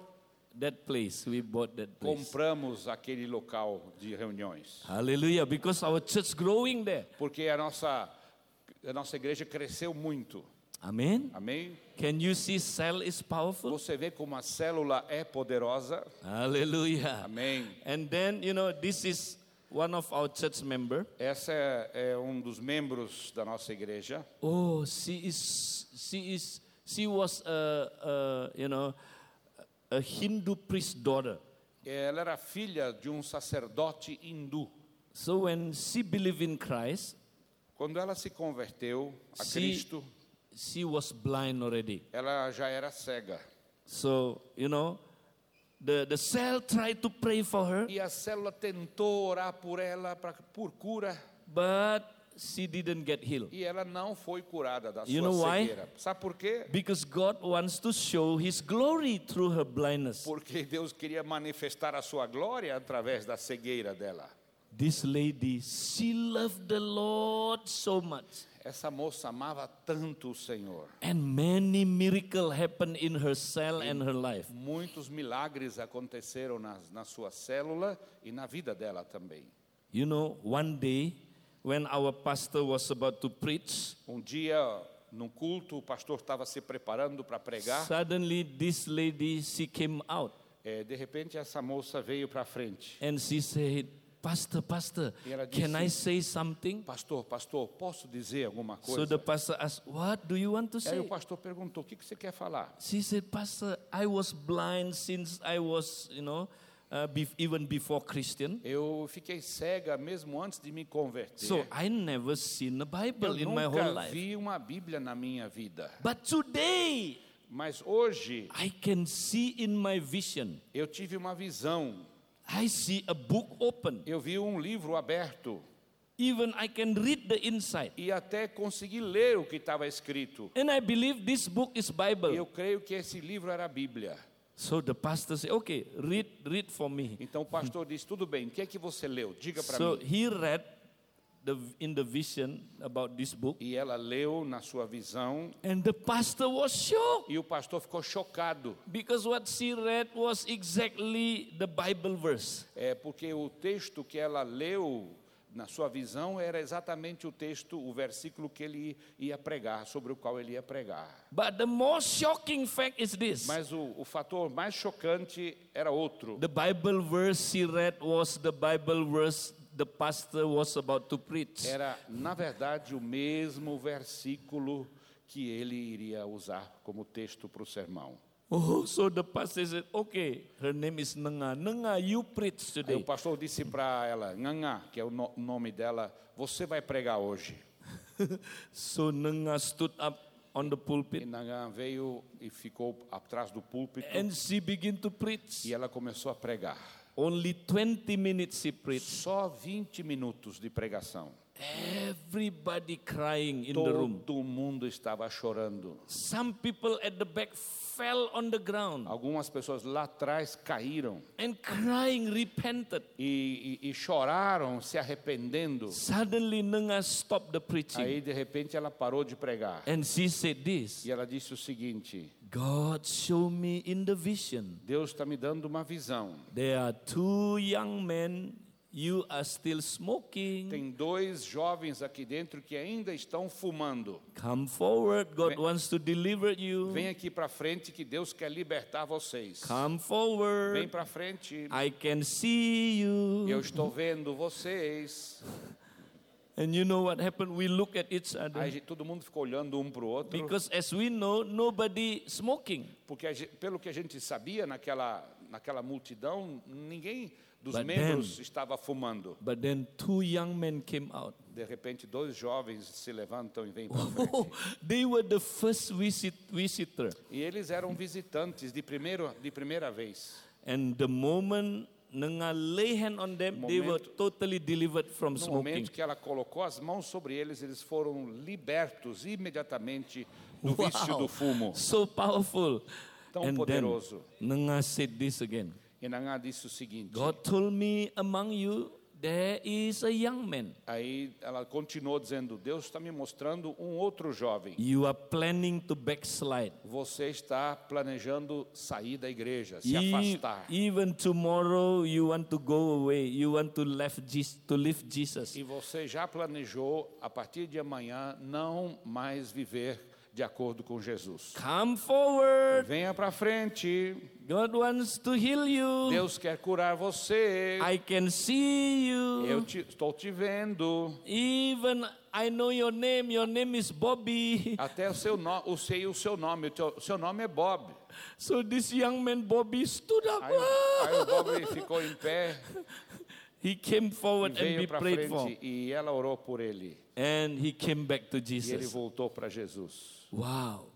that place. We bought that place. compramos aquele local de reuniões, Hallelujah. Because our church growing there. porque a nossa a nossa igreja cresceu muito. Amen. Amém? Can you see cell is powerful? Você vê como a célula é poderosa. Hallelujah. Amém. And then, you know, this is one of our church member. Essa é, é um dos membros da nossa igreja. Oh, she is, she is, she was a, a you know, a Hindu priest daughter. Ela era filha de um sacerdote hindu. So when she believed in Christ, Quando ela se converteu a she, Cristo, she was blind already. ela já era cega. So, you know, the, the cell tried to pray for her, E a célula tentou orar por ela pra, por cura, but she didn't get healed. e ela não foi curada da You sua know why? cegueira. Sabe por quê? Because God wants to show His glory through her blindness. Porque Deus queria manifestar a sua glória através da cegueira dela. This lady, she loved the Lord so much. Essa moça amava tanto o Senhor. And many miracles happened in her cell and her life. Muitos milagres aconteceram na, na sua célula e na vida dela também. You know, one day when our pastor was about to preach, Um dia, num culto, o pastor estava se preparando para pregar. Suddenly, this lady she came out É, de repente, essa moça veio para frente. and she said, "Pastor, Pastor, E ela can disse- I say something?" Pastor, pastor, posso dizer alguma So coisa? the pastor asked, "What do you want to Aí say?" o pastor perguntou: o que, que você quer falar? She said, "Pastor, I was blind since I was, you know, uh, be- even before Christian. Eu fiquei cega mesmo antes de me converter. So I never seen a Bible Eu in my whole nunca life. vi uma Bíblia na minha vida. But today, Mas hoje I can see in my vision. eu tive uma visão. I see a book open. Eu vi um livro aberto Even I can read the inside. e até consegui ler o que estava escrito. And I believe this book is Bible. Eu creio que esse livro era a Bíblia. So the pastor said, okay, read, read for me. Então o pastor disse: tudo bem, o que é que você leu? Diga para So mim. he read the, in the vision about this book. E ela leu na sua visão And the pastor was shocked e o pastor ficou chocado. because what she read was exactly the Bible verse. É porque o texto que ela leu na sua visão era exatamente o texto, o versículo que ele ia pregar, sobre o qual ele ia pregar. But the most shocking fact is this Mas o, o fator mais chocante era outro. the Bible verse she read was the Bible verse the pastor was about to preach. Era, na verdade, o mesmo versículo que ele iria usar como texto para o sermão. Oh, so the pastor said, okay, her name is Nanga. Nanga, you preach Aí o today. pastor disse para ela, Ngangá, que é o no- nome dela, você vai pregar hoje. So Nanga stood up on the E pulpit Ngangá veio e ficou atrás do púlpito and she began to preach. e ela começou a pregar. Only 20 minutes she preached. Só 20 minutos de pregação. Everybody crying in the room. Todo mundo estava chorando. Some people at the back fell on the ground Algumas pessoas lá atrás caíram and crying, repented. e, e- e choraram, se arrependendo. Suddenly, Nanga stopped the preaching Aí, de repente, ela parou de pregar. and she said this E ela disse o seguinte: God showed me in the vision. Deus está me dando uma visão. There are two young men, you are still smoking. Tem dois jovens aqui dentro que ainda estão fumando. Come forward, God Vem- wants to deliver you. Vem aqui para frente que Deus quer libertar vocês. Come Vem forward. para frente. I can see you. Eu estou vendo vocês. And you know what happened? We look at each Aí other. gente- todo mundo ficou olhando um para o outro. Because as we know, nobody smoking. Porque pelo que a gente sabia naquela, naquela multidão, ninguém dos But membros estava fumando. But then two young men came out. De repente, dois jovens se levantam e vêm para Oh, frente. they were the first visit, visitor. E eles eram visitantes de, primeiro, de primeira vez. And the moment Nanga lay hand on them, they were Momento- totally delivered from No smoking. momento que ela colocou as mãos sobre eles, eles foram libertos imediatamente do vício do fumo. So powerful. Tão and poderoso. then Nanga said this again. E Nangá disse o seguinte: God told me among you there is a young man. aí ela continuou dizendo: Deus está me mostrando um outro jovem. You are planning to backslide. Você está planejando sair da igreja, se E- afastar. even tomorrow you want to go away. You want to left to leave Jesus. E você já planejou, a partir de amanhã, não mais viver de acordo com Jesus. Come forward. Venha para frente. God wants to heal you. Deus quer curar você. I can see you. Eu te- estou te vendo. Even I know your name. Your name is Bobby. Até o seu nome, eu sei o seu nome. O teu- seu nome é Bob. So this young man Bobby stood up. Aí, o- aí o Bob ficou em pé He came e forward and prayed for. e ela orou por ele. And he came back to E ele Jesus. voltou para Jesus. Wow.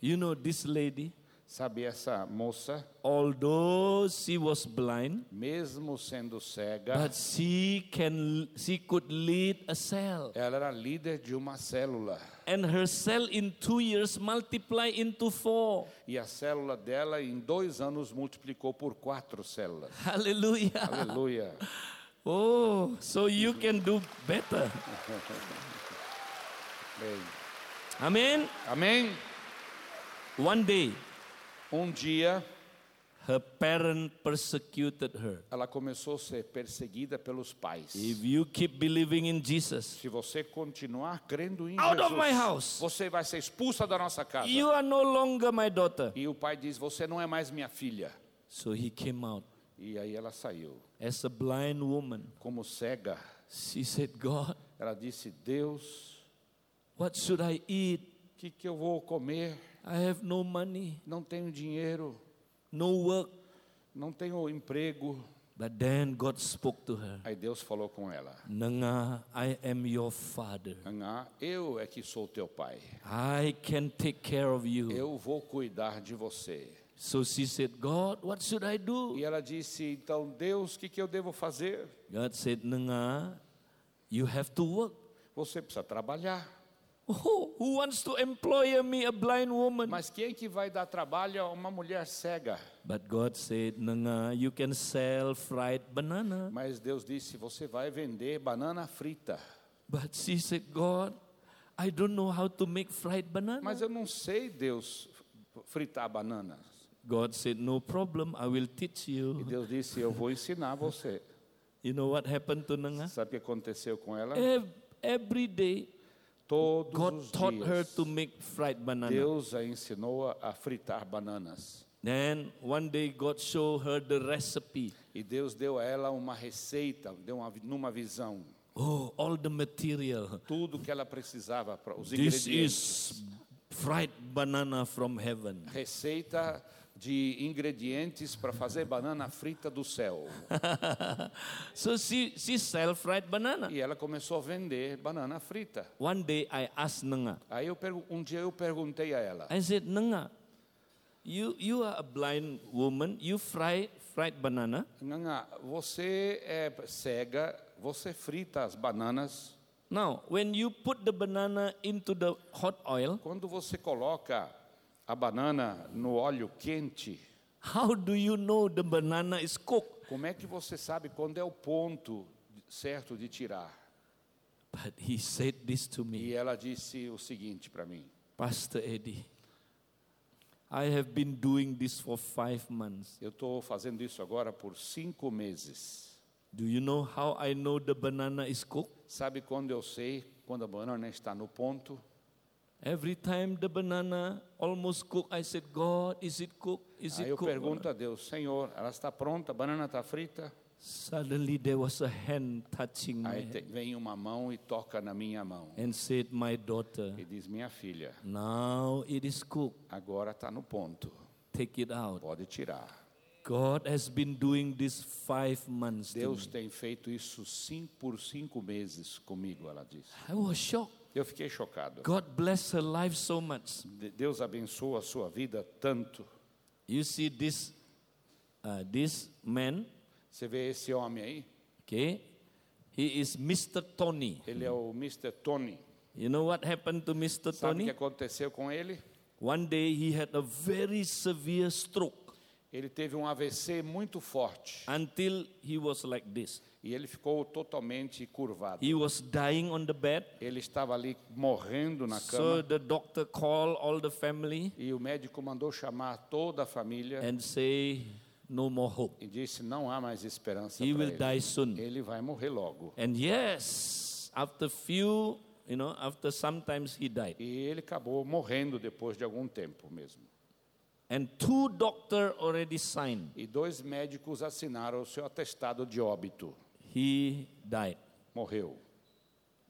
You know this lady, Sabe essa moça, although she was blind, mesmo sendo cega, but she can she could lead a cell. ela era líder de uma célula. And her cell in two years multiply into four. E a célula dela, em dois anos, multiplicou por quatro células. Hallelujah. Aleluia. Oh, so you can do better. Bem, Amen. Amém? One day, Um dia, her parent persecuted her. ela começou a ser perseguida pelos pais. If you keep believing in Jesus, Se você continuar crendo em Out Jesus, of my house. você vai ser expulsa da nossa casa. you are no longer my daughter. E o pai diz: Você não é mais minha filha. So he came out E aí ela saiu. as a blind woman. Como cega, She said, God, ela disse: Deus, what should I eat? o que, que eu vou comer? I have no money, Não tenho dinheiro, no work. não tenho emprego. But then God spoke to her. Aí Deus falou com ela: Nanga, I am your father. Ana, eu é que sou teu pai. I can take care of you. Eu vou cuidar de você. So she said, God, what should I do? E ela disse: Então, Deus, o que, que eu devo fazer? God said, Nanga, you have to work. Você precisa trabalhar. Oh, who wants to employ me, a blind woman? Mas quem que vai dar trabalho a uma mulher cega? But God said, Nanga, you can sell fried banana. Mas Deus disse: Você vai vender banana frita. But she said, God, I don't know how to make fried banana. Mas eu não sei, Deus, fritar bananas. God said, No problem, I will teach E you. Deus disse: Eu vou ensinar você. You know what happened to Nanga? Sabe o que aconteceu com ela? Ev- Every day, Todos God os taught her dias, to make fried banana. Deus a ensinou a- a fritar bananas. Then one day, God showed her the recipe. E Deus deu a ela uma receita, deu uma, numa visão. Oh, all the material. Tudo que ela precisava, para os This ingredientes. is fried banana from heaven. Receita de ingredientes para fazer banana frita do céu. so she, she sell fried banana. E ela começou a vender banana frita. One day I asked Nanga, Aí eu, um dia eu perguntei a ela: I said, Nanga, you, you are a blind woman, you fry fried banana. Nanga, você é cega, você frita as bananas. Now, when you put the banana into the hot oil, Quando você coloca a banana no óleo quente, how do you know the banana is cooked? como é que você sabe quando é o ponto certo de tirar? But he said this to me, E ela disse o seguinte para mim: Pastor Eddie, I have been doing this for five months. Eu estou fazendo isso agora por cinco meses. Do you know how I know the banana is cooked? Sabe quando eu sei quando a banana está no ponto? Every time the banana almost cooked, I said, God, is it cooked? Is Aí it eu cooked? pergunto a Deus: Senhor, ela está pronta? A banana está frita? Suddenly there was a hand touching my Aí te- vem uma mão e toca na minha mão and said, My daughter, e diz: Minha filha, now it is cooked. agora está no ponto, Take it out. pode tirar. God has been doing this five months. to Deus me. tem feito isso cinco, por cinco meses comigo, ela disse. I was shocked. Eu fiquei chocado. God bless her life so much. De- Deus abençoa a sua vida tanto. You see this, uh, this man, Você vê esse homem aí? okay? He is Mr. Tony. Ele é o Mr. Tony. You know what happened to Mr. Sabe o que Tony? aconteceu com ele? One day he had a very severe stroke Ele teve um AVC muito forte until he was like this. e ele ficou totalmente curvado. He was dying on the bed. Ele estava ali morrendo na So cama the doctor called all the family e o médico mandou chamar toda a família and say, no more hope. e disse: Não há mais esperança He para will ele. die soon. Ele vai morrer logo. And yes, after few, you know, after sometimes he died. E ele acabou morrendo depois de algum tempo mesmo. And two doctor already signed. E dois médicos assinaram o seu atestado de óbito. He died. Morreu.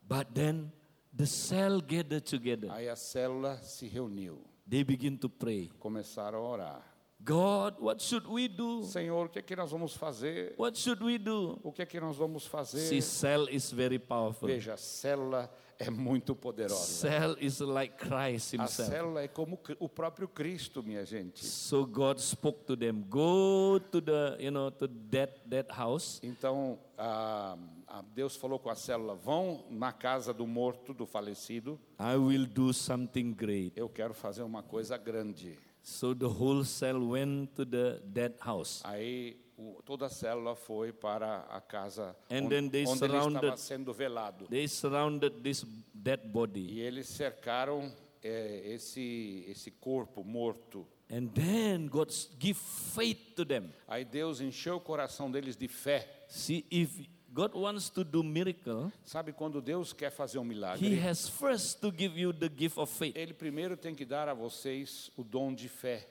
But then the cell gathered together. Aí a célula se reuniu. They begin to pray. Começaram a orar. God, what should we do? Senhor, o que é que nós vamos fazer? What should we do? O que é que nós vamos See, fazer? cell is very powerful. Veja, a célula é muito poderosa. Cell is like Christ A himself. célula é como o próprio Cristo, minha gente. So God spoke to them, go to the, you know, to that, that house Então, a- a Deus falou com a célula: vão na casa do morto, do falecido. I will do something great. Eu quero fazer uma coisa grande. So the whole cell went to the dead house. Aí o- toda a célula foi para a casa And onde, then they onde ele surrounded- estava sendo velado. They surrounded this dead body E eles cercaram é, esse, esse corpo morto. And then God give faith to them. Aí Deus encheu o coração deles de fé. See, if God wants to do miracle, Sabe quando Deus quer fazer um He milagre? has first to give you the gift of faith. Ele primeiro tem que dar a vocês o dom de fé.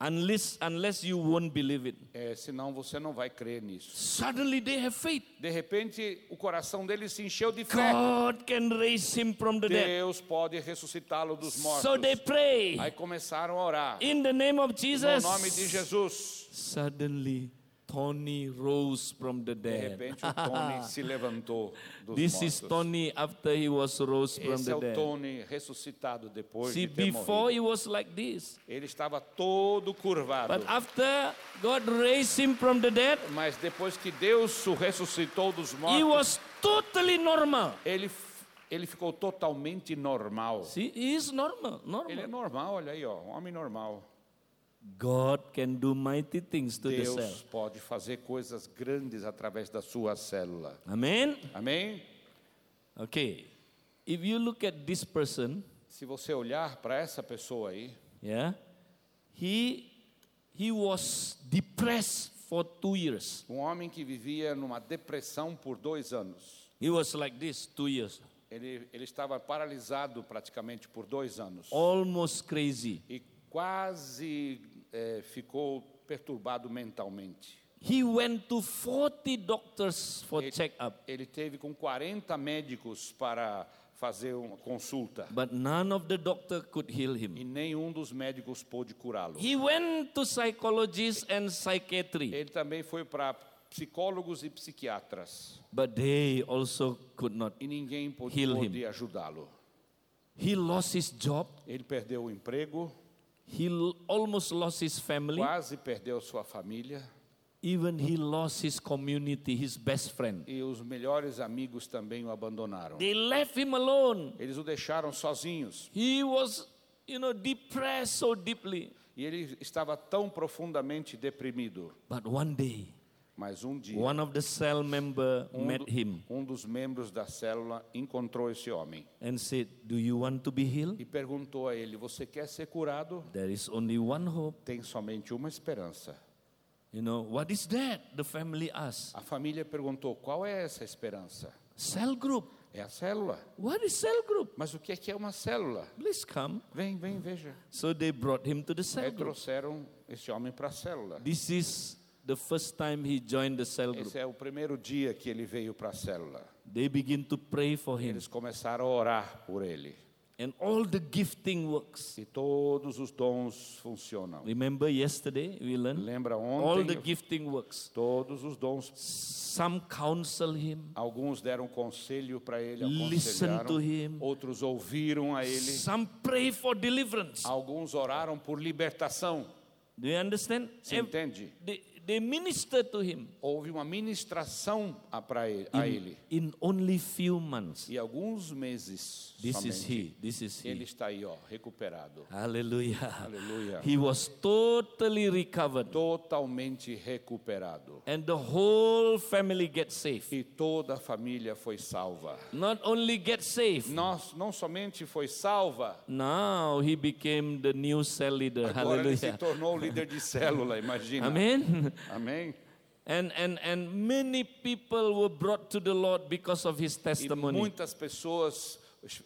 Unless, unless you won't believe it. É, senão você não vai crer nisso. Suddenly they have faith. De repente, o coração deles se encheu de fé. God can raise him from the dead. Deus pode ressuscitá-lo dos mortos. So they pray Aí começaram a orar. in the name of No Jesus. nome de Jesus. Suddenly, Tony rose from the De dead. repente, o Tony se levantou dos This is mortos. Tony after he was rose from Esse the é o dead. Tony ressuscitado depois See, de ter before morrido. he was like this, Ele estava todo curvado. but after God raised him from the dead, Mas depois que Deus o ressuscitou dos he mortos, was totally normal. ele, f- ele ficou totalmente normal. See, he is normal, Ele é normal. normal, olha aí, ó, um homem normal. God can do mighty things to the cell. Deus pode fazer coisas grandes através da sua célula. Amen. Amém? Okay. If you look at this person, Se você olhar para essa pessoa aí, yeah, he he was depressed for two years. um homem que vivia numa depressão por dois anos. He was like this two years, Ele, ele estava paralisado praticamente por dois anos. almost crazy. E quase eh, ficou perturbado mentalmente. He went to 40 doctors for Ele- checkup, Ele teve com 40 médicos para fazer uma consulta. but none of the doctor could heal E him. nenhum dos médicos pôde curá-lo. He went to psychologists and psychiatry, Ele também foi para psicólogos e psiquiatras. but they also could not. E ninguém pôde, pôde ajudá-lo. He lost his job. Ele perdeu o emprego, He almost lost his family. quase perdeu sua família. Even he lost his community, his best friend. E os melhores amigos também o abandonaram. They left him alone. Eles o deixaram sozinhos. He was, you know, depressed so deeply. E ele estava tão profundamente deprimido. But one day, Mas um dia, one of the cell member um, met him um dos membros da célula encontrou esse homem and said, "Do you want to be healed? e perguntou a ele: Você quer ser curado? There is only one hope." Tem somente uma esperança. You know, what is that? The family asked. A família perguntou: Qual é essa esperança? Cell group. É a célula. What is cell group? Mas o que é que é uma célula? Please come. Vem, vem, veja. So they brought him to the cell Aí group. trouxeram esse homem para a célula. This is the first time he joined the cell group. Esse é o primeiro dia que ele veio para a célula. They begin to pray for him, Eles começaram a orar por ele. and all the gifting works. E todos os dons funcionam. Remember yesterday we learned Lembra all the ontem? gifting works. Todos os dons. Some counsel him, Alguns deram conselho para ele, Listen to him. Outros ouviram a ele. some pray for deliverance. Alguns oraram por libertação. Do you understand? Você entende? They, they minister to him Houve uma ministração a, pra ele, a ele. in only few months. E alguns meses This is somente, he. This is ele he. está aí, ó, recuperado. Hallelujah. Aleluia. He was totally recovered, Totalmente recuperado. and the whole family gets saved. E toda a família foi salva. Not only get saved, Nós não somente foi salva, now he became the new cell leader. agora ele se Hallelujah. tornou líder de célula, imagina. Amen. Amém? And, and, and many people were brought to the Lord because of his E testimony. muitas pessoas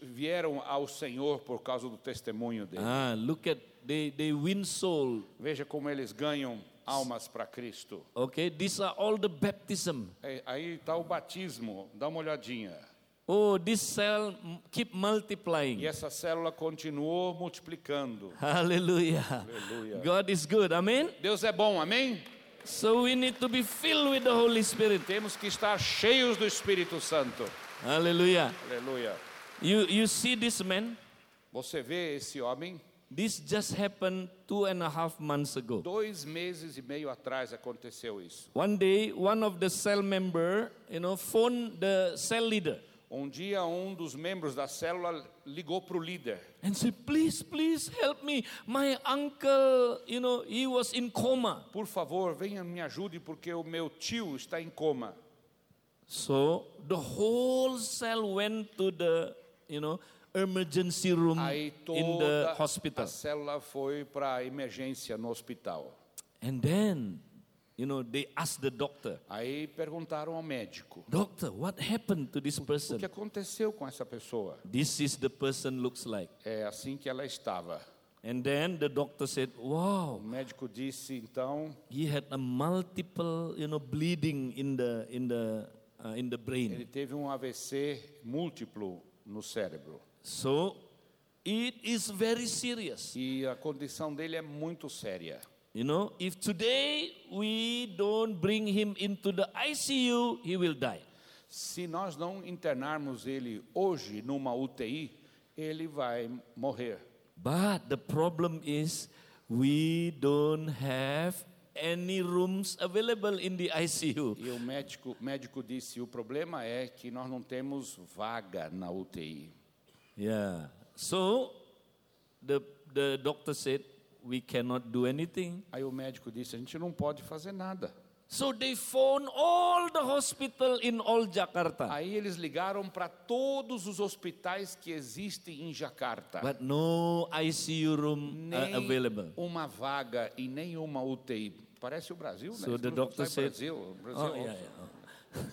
vieram ao Senhor por causa do testemunho dele. Ah, look at, they, they win soul. Veja como eles ganham almas para Cristo. Okay, these are all the baptism. É, Aí está o batismo, dá uma olhadinha. Oh, this cell keep E multiplying. essa célula continuou multiplicando. Hallelujah. Aleluia. God is good. Amen. Deus é bom, amém? So we need to be filled with the Holy Spirit. Temos que estar cheios do Espírito Santo. Hallelujah. Aleluia. You, you see this man? Você vê esse homem? This just happened two and a half months ago. Dois meses e meio atrás aconteceu isso. One day, one of the cell member, you know, phoned the cell leader Um dia, um dos membros da célula ligou para o líder and said, "Please, please help me. My uncle, you know, he was in coma." Por favor, venha me ajude porque o meu tio está em coma. So the whole cell went to the, you know, emergency room Aí in the toda hospital. a célula foi para a emergência no hospital. And then, you know, they asked the doctor, Aí perguntaram ao médico: Doctor, what happened to this o person? que aconteceu com essa pessoa? This is the person looks like. É assim que ela estava. And then the doctor said, O Wow, médico disse então he had a multiple, you know, bleeding in the in the uh, in the brain. ele teve um AVC múltiplo no cérebro. So it is very serious. E a condição dele é muito séria. You know, if today we don't bring him into the ICU, he will die. Se nós não internarmos ele hoje numa UTI, ele vai morrer. But the problem is we don't have any rooms available in the ICU. E o médico, médico disse: o problema é que nós não temos vaga na UTI. Yeah. So the the doctor said we cannot do anything. Aí o médico disse: a gente não pode fazer nada. So they phoned all the hospital in all Jakarta. Aí eles ligaram para todos os hospitais que existem em Jakarta. But no ICU room uh, nem available. uma vaga e nenhuma UTI. Parece o Brasil, né? So the doctor said- Brasil, Brasil Oh, yeah, yeah.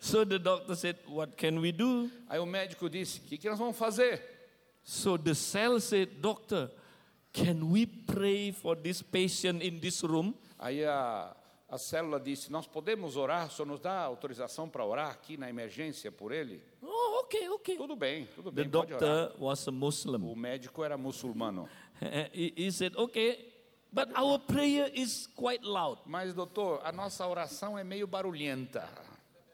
so the doctor said, What can we do? Aí o médico disse: o que, que nós vamos fazer? So the cell said, Doctor, can we pray for this patient in this room? Aí a, a célula disse: Nós podemos orar, só nos dá autorização para orar aqui na emergência por ele? Oh, okay, okay. Tudo bem, tudo The bem, orar. doctor was a Muslim. O médico era muçulmano. he, he said, Okay, but our prayer is quite loud Mas, doutor, a nossa oração é meio barulhenta.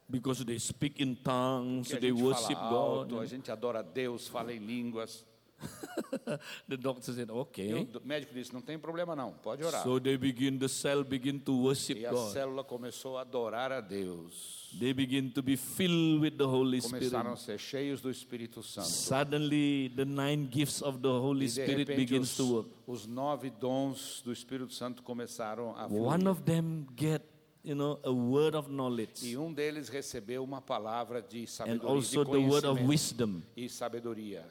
because they speak in tongues, Que a they worship fala God. alto, a gente adora a Deus, fala em línguas. the doctor said, E Okay. o médico disse: Não tem problema não, pode orar. So they begin, the cell begin to worship E a God. célula começou a adorar a Deus. They begin to be filled with the Holy Começaram a Spirit. ser cheios do Espírito Santo. Suddenly, the nine gifts of the Holy Spirit begins os, to work. os nove dons do Espírito Santo começaram a One fluir. of them get, you know, a word of knowledge, E um deles recebeu uma palavra de and sabedoria, also de the word of wisdom. e sabedoria.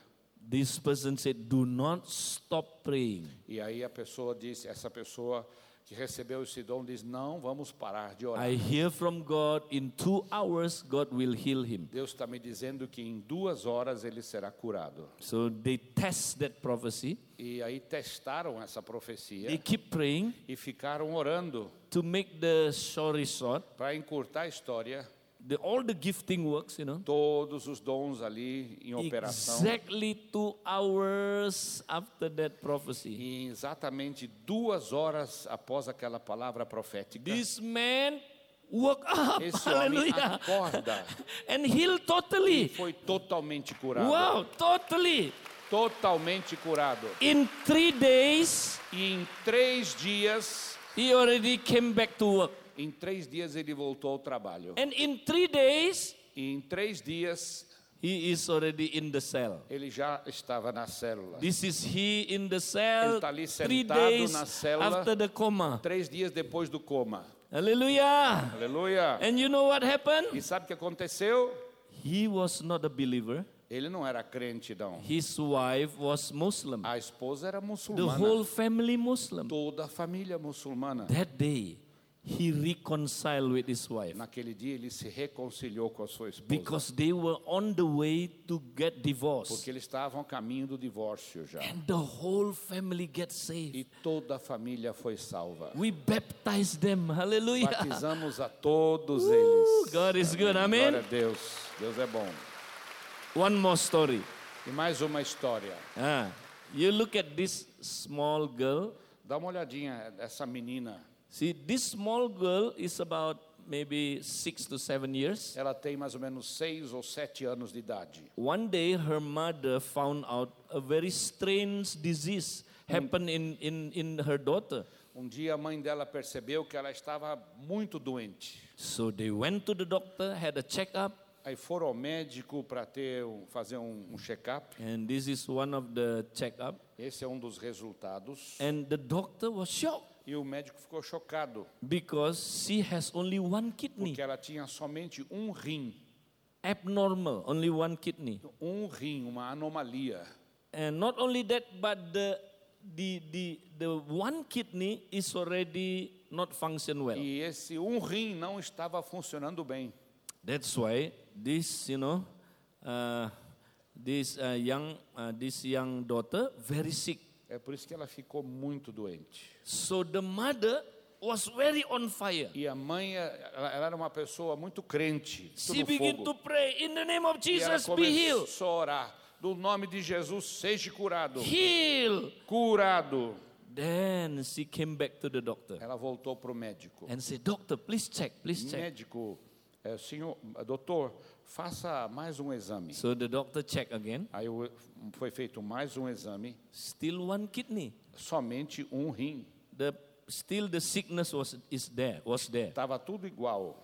This person said, "Do not stop praying. E aí a pessoa disse, essa pessoa que recebeu esse dom diz, não vamos parar de orar. I hear from God. In two hours, God will heal him." Deus está me dizendo que em duas horas ele será curado. So they test that prophecy. E aí testaram essa profecia They keep praying e ficaram orando to make the story short. para encurtar a história. The, all the gifting works, you know. Todos os dons ali em operação. Exactly two hours after that prophecy, E exatamente duas horas após aquela palavra profética, this man woke up. esse homem Hallelujah. acorda And healed e totally. foi totalmente curado. Wow, totally. Totalmente curado. In three days, E em três dias, he already came back to work. Em três dias ele voltou ao trabalho. And in three days, E em três dias he is already in the cell. ele já estava na célula. This is he in the cell. Ele tá ali Three sentado days na célula. after the coma. Três dias depois do coma. Hallelujah. Aleluia. And you know what happened? E sabe o que aconteceu? He was not a believer. Ele não era crente, não. His wife was Muslim. A esposa era The muçulmana. whole family Muslim. Toda a família muçulmana. That day, he reconciled with his wife Naquele dia ele se reconciliou com a sua esposa. because they were on the way to get divorced. Porque eles estavam a caminho do divórcio já. And the whole family gets saved. E toda a família foi salva. We baptized them. Hallelujah. Batizamos a todos eles. God is good. Glória Amen. a Deus. Deus é bom. One more story. E mais uma história. Ah, you look at this small girl. Dá uma olhadinha essa menina. See, this small girl is about maybe six to seven years. Ela tem mais ou menos seis ou sete anos de idade. One day, her mother found out a very strange disease happened in, in, in her daughter. Um dia a mãe dela percebeu que ela estava muito doente. So they went to the doctor, had a checkup, Aí foram ao médico para ter fazer um, um check-up. and this is one of the checkup. Esse é um dos resultados. And the doctor was shocked E o médico ficou chocado because she has only one kidney. porque ela tinha somente um rim. abnormal, only one kidney. Um rim, uma anomalia. And not only that, but the, the, the, the one kidney is already not function well. E esse um rim não estava funcionando bem. That's why this, you know, uh, this uh, young, uh, this young daughter very sick. É por isso que ela ficou muito doente. So the mother was very on fire. E a mãe, ela, ela era uma pessoa muito crente, She began to pray in the name of ela Jesus, be healed, começou a orar. No nome de Jesus, seja curado. heal. Curado. Then she came back to the doctor Ela voltou para o médico. and said, Doctor, please check, please check. Médico, é, senhor, doutor, faça mais um exame. So the doctor checked again, Aí o- foi feito mais um exame, still one kidney. somente um rim. The still the sickness was is there, was there. Estava tudo igual.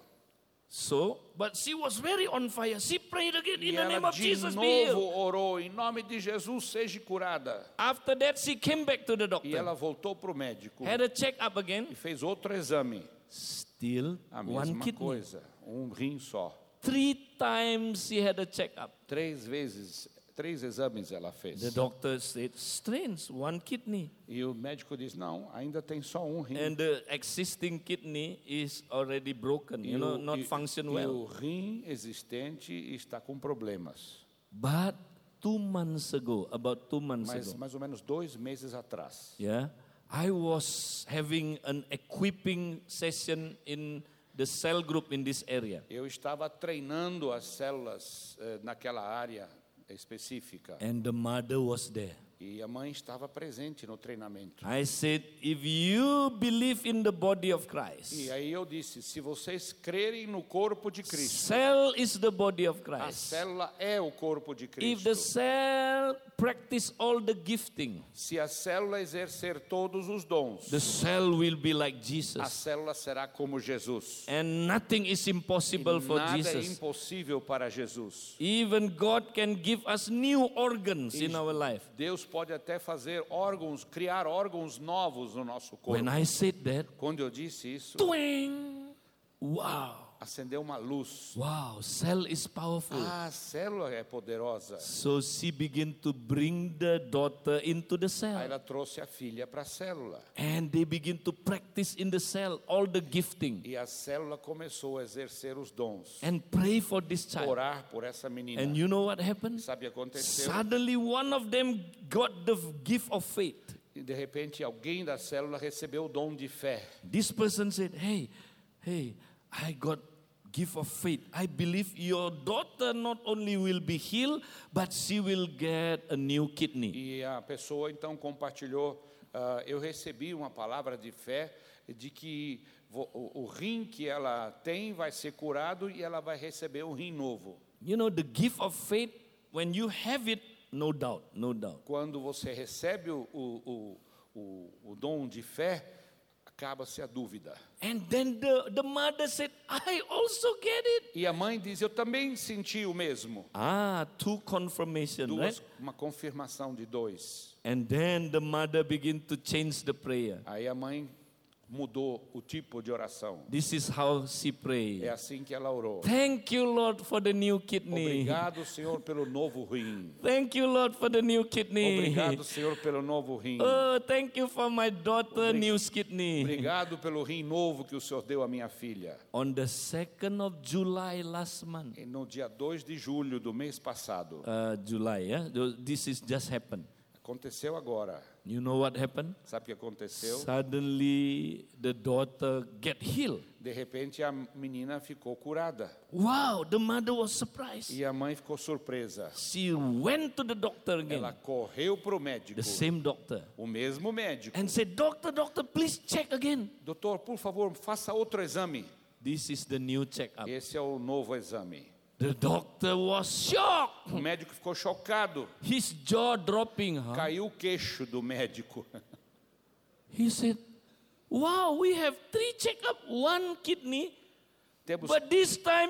So, but she was very on fire. She prayed again in E the name of de Jesus, be novo healed. orou, em nome de Jesus, seja curada. After that, she came back to the E doctor, ela voltou para o médico had a check up again. e fez outro exame. Still A one mesma kidney. coisa, um rim só. Three times she had a check up. Três vezes, três exames ela fez. The doctor said, strange, one kidney. E o médico disse, não, ainda tem só um rim. And the existing kidney is already broken, E you know, not e- function e well. o rim existente está com problemas. But two months ago, about two months Mas ago, mais ou menos dois meses atrás, yeah, I was having an equipping session in the cell group in this area. eu estava treinando as células eh, naquela área específica. And the mother was there. E a mãe estava presente no treinamento. I said, if you believe in the body of Christ, E aí eu disse, se vocês crerem no corpo de Cristo, cell is the body of a Christ. célula é o corpo de If the Cristo. cell practice all the gifting, Se a célula exercer todos os dons, the cell will be like a Jesus. célula será como Jesus. And nothing is impossible for Nada é Jesus. impossível para Jesus. Even God can give us new organs in our life. Deus pode até fazer órgãos, criar órgãos novos no nosso corpo. When I said that, Quando eu disse isso, twing! Wow! Acendeu uma luz. Wow, cell is powerful. Ah, a célula é poderosa. So she began to bring the daughter into the Aí cell. ela trouxe a filha para a célula. And they begin to practice in the cell all the gifting E a célula começou a exercer os dons. and pray for this child. Orar por essa menina. And you know what happened? Sabe o que aconteceu? Suddenly, one of them got the gift of faith. E de repente alguém da célula recebeu o dom de fé. This person said, Hey, hey, I got gift of faith. I believe your daughter not only will be healed, but she will get a new kidney. E a pessoa então compartilhou. ah, eu recebi uma palavra de fé de que o, o rim que ela tem vai ser curado e ela vai receber um rim novo. You know, the gift of faith, when you have it, no doubt, no doubt. Quando você recebe o, o, o, o dom de fé, acaba-se a dúvida. And then the, the mother said, I also get it. E a mãe diz: Eu também senti o mesmo. Ah, two confirmation, right? Duas, uma confirmação de dois. And then the mother began to change the prayer. Aí a mãe mudou o tipo de oração. This is how she É prayed. assim que ela orou. Thank you, Lord, for the new kidney. Obrigado, Senhor, pelo novo rim. Thank you, Lord, for the new kidney. Obrigado, Senhor, pelo novo rim. Oh, thank you for my daughter, Obrig- new kidney. Obrigado pelo rim novo que o Senhor deu à minha filha. On the 2nd of July last month, E no dia 2 de julho do mês passado, uh, July, yeah, this is just happened. Aconteceu agora. You know what happened? Sabe o que aconteceu? Suddenly, the daughter get healed. De repente a menina ficou curada. Wow, the mother was surprised. E a mãe ficou surpresa. She went to the doctor again, Ela correu para o médico, the same doctor, o mesmo médico. and said, Doctor, doctor, please check again. Doutor, por favor, faça outro exame. This is the new checkup. Esse é o novo exame. The doctor was shocked. O médico ficou chocado. His jaw dropping. huh? Caiu o queixo do médico. He said, Wow, we have three checkup, one kidney, Temos, but this time,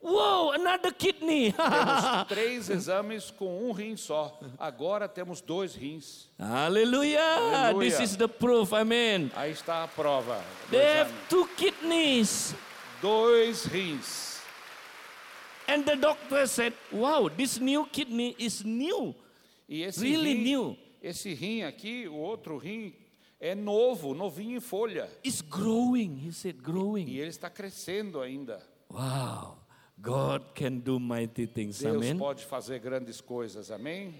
whoa, another kidney. temos três exames com um rim só. Agora temos dois rins. Hallelujah. Hallelujah. This is the proof. Amen. Aí está a prova. They have exame. two kidneys. Dois rins. And the doctor said, wow, this new kidney is new. E esse Really rim, new. esse rim aqui, o outro rim, é novo, novinho em folha. It's growing. He said, E growing. ele está crescendo ainda. Wow. God can do mighty things. Deus Amen. pode fazer grandes coisas, amém?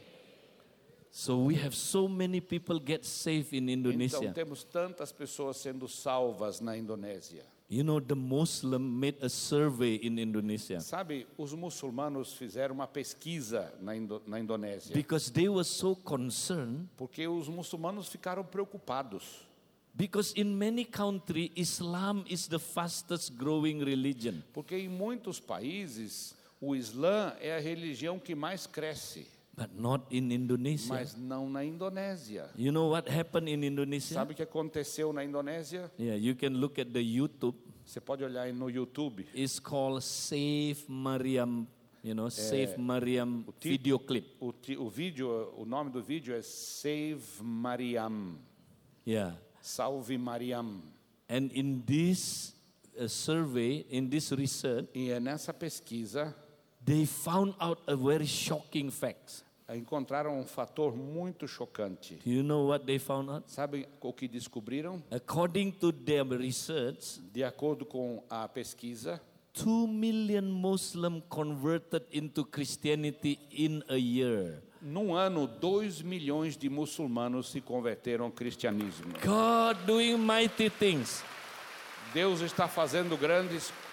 So we have so many people get saved in Então Indonesia. temos tantas pessoas sendo salvas na Indonésia. You know, the Muslim made a survey in Indonesia Sabe, os muçulmanos fizeram uma pesquisa na, Indo na Indonésia, because they were so concerned porque os muçulmanos ficaram preocupados. because in many countries Islam is the fastest growing religion. Porque em muitos países o Islã é a religião que mais cresce, But not in Indonesia. mas não na Indonésia. You know what happened in Indonesia? Sabe o que aconteceu na Indonésia? Yeah, you can look at the YouTube. Você pode olhar no YouTube. It's called Save Mariam, you know, Save Mariam ti- video clip. O, ti- o vídeo, o nome do vídeo é Save Mariam. Yeah. Salve Mariam. And in this uh, survey, in this research, E nessa pesquisa they found out a very shocking fact. Encontraram um fator muito chocante. Do you know what they found out? Sabe o que descobriram? According to their research, De acordo com a pesquisa, 2 million Muslim converted into Christianity in a year. num ano, 2 milhões de muçulmanos se converteram ao cristianismo. God doing mighty things. Deus está fazendo grandes coisas.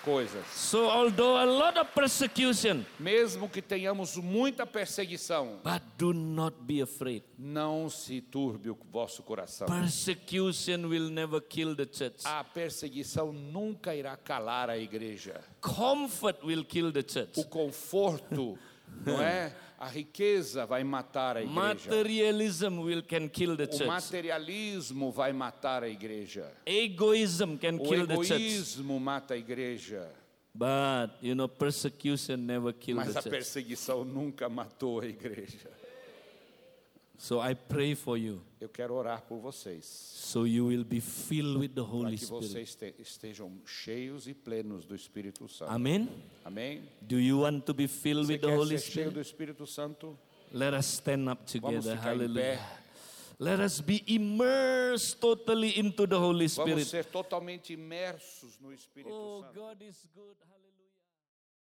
So although a lot of persecution, Mesmo que tenhamos muita perseguição, but do not be afraid. não se turbe o vosso coração. Persecution will never kill the church. A perseguição nunca irá calar a igreja. Comfort will kill the church. O conforto, não é? A riqueza vai matar a igreja. Materialism will can kill the O church. materialismo vai matar a igreja. Egoism can O kill the church. egoísmo mata a igreja. But you know, persecution never kills Mas the a church. perseguição nunca matou a igreja. So I pray for you, Eu quero orar por vocês. so you will be filled with the Holy Spirit. Para que Spirit. vocês estejam cheios e plenos do Espírito Santo. Amen. Amém? Do you want to be filled Você with the Holy ser cheio Spirit? do Espírito Santo? Let us stand up together. Hallelujah. Let us be immersed totally into the Holy Spirit. Vamos Spirit. ser totalmente imersos no Espírito Oh, Santo. God is good.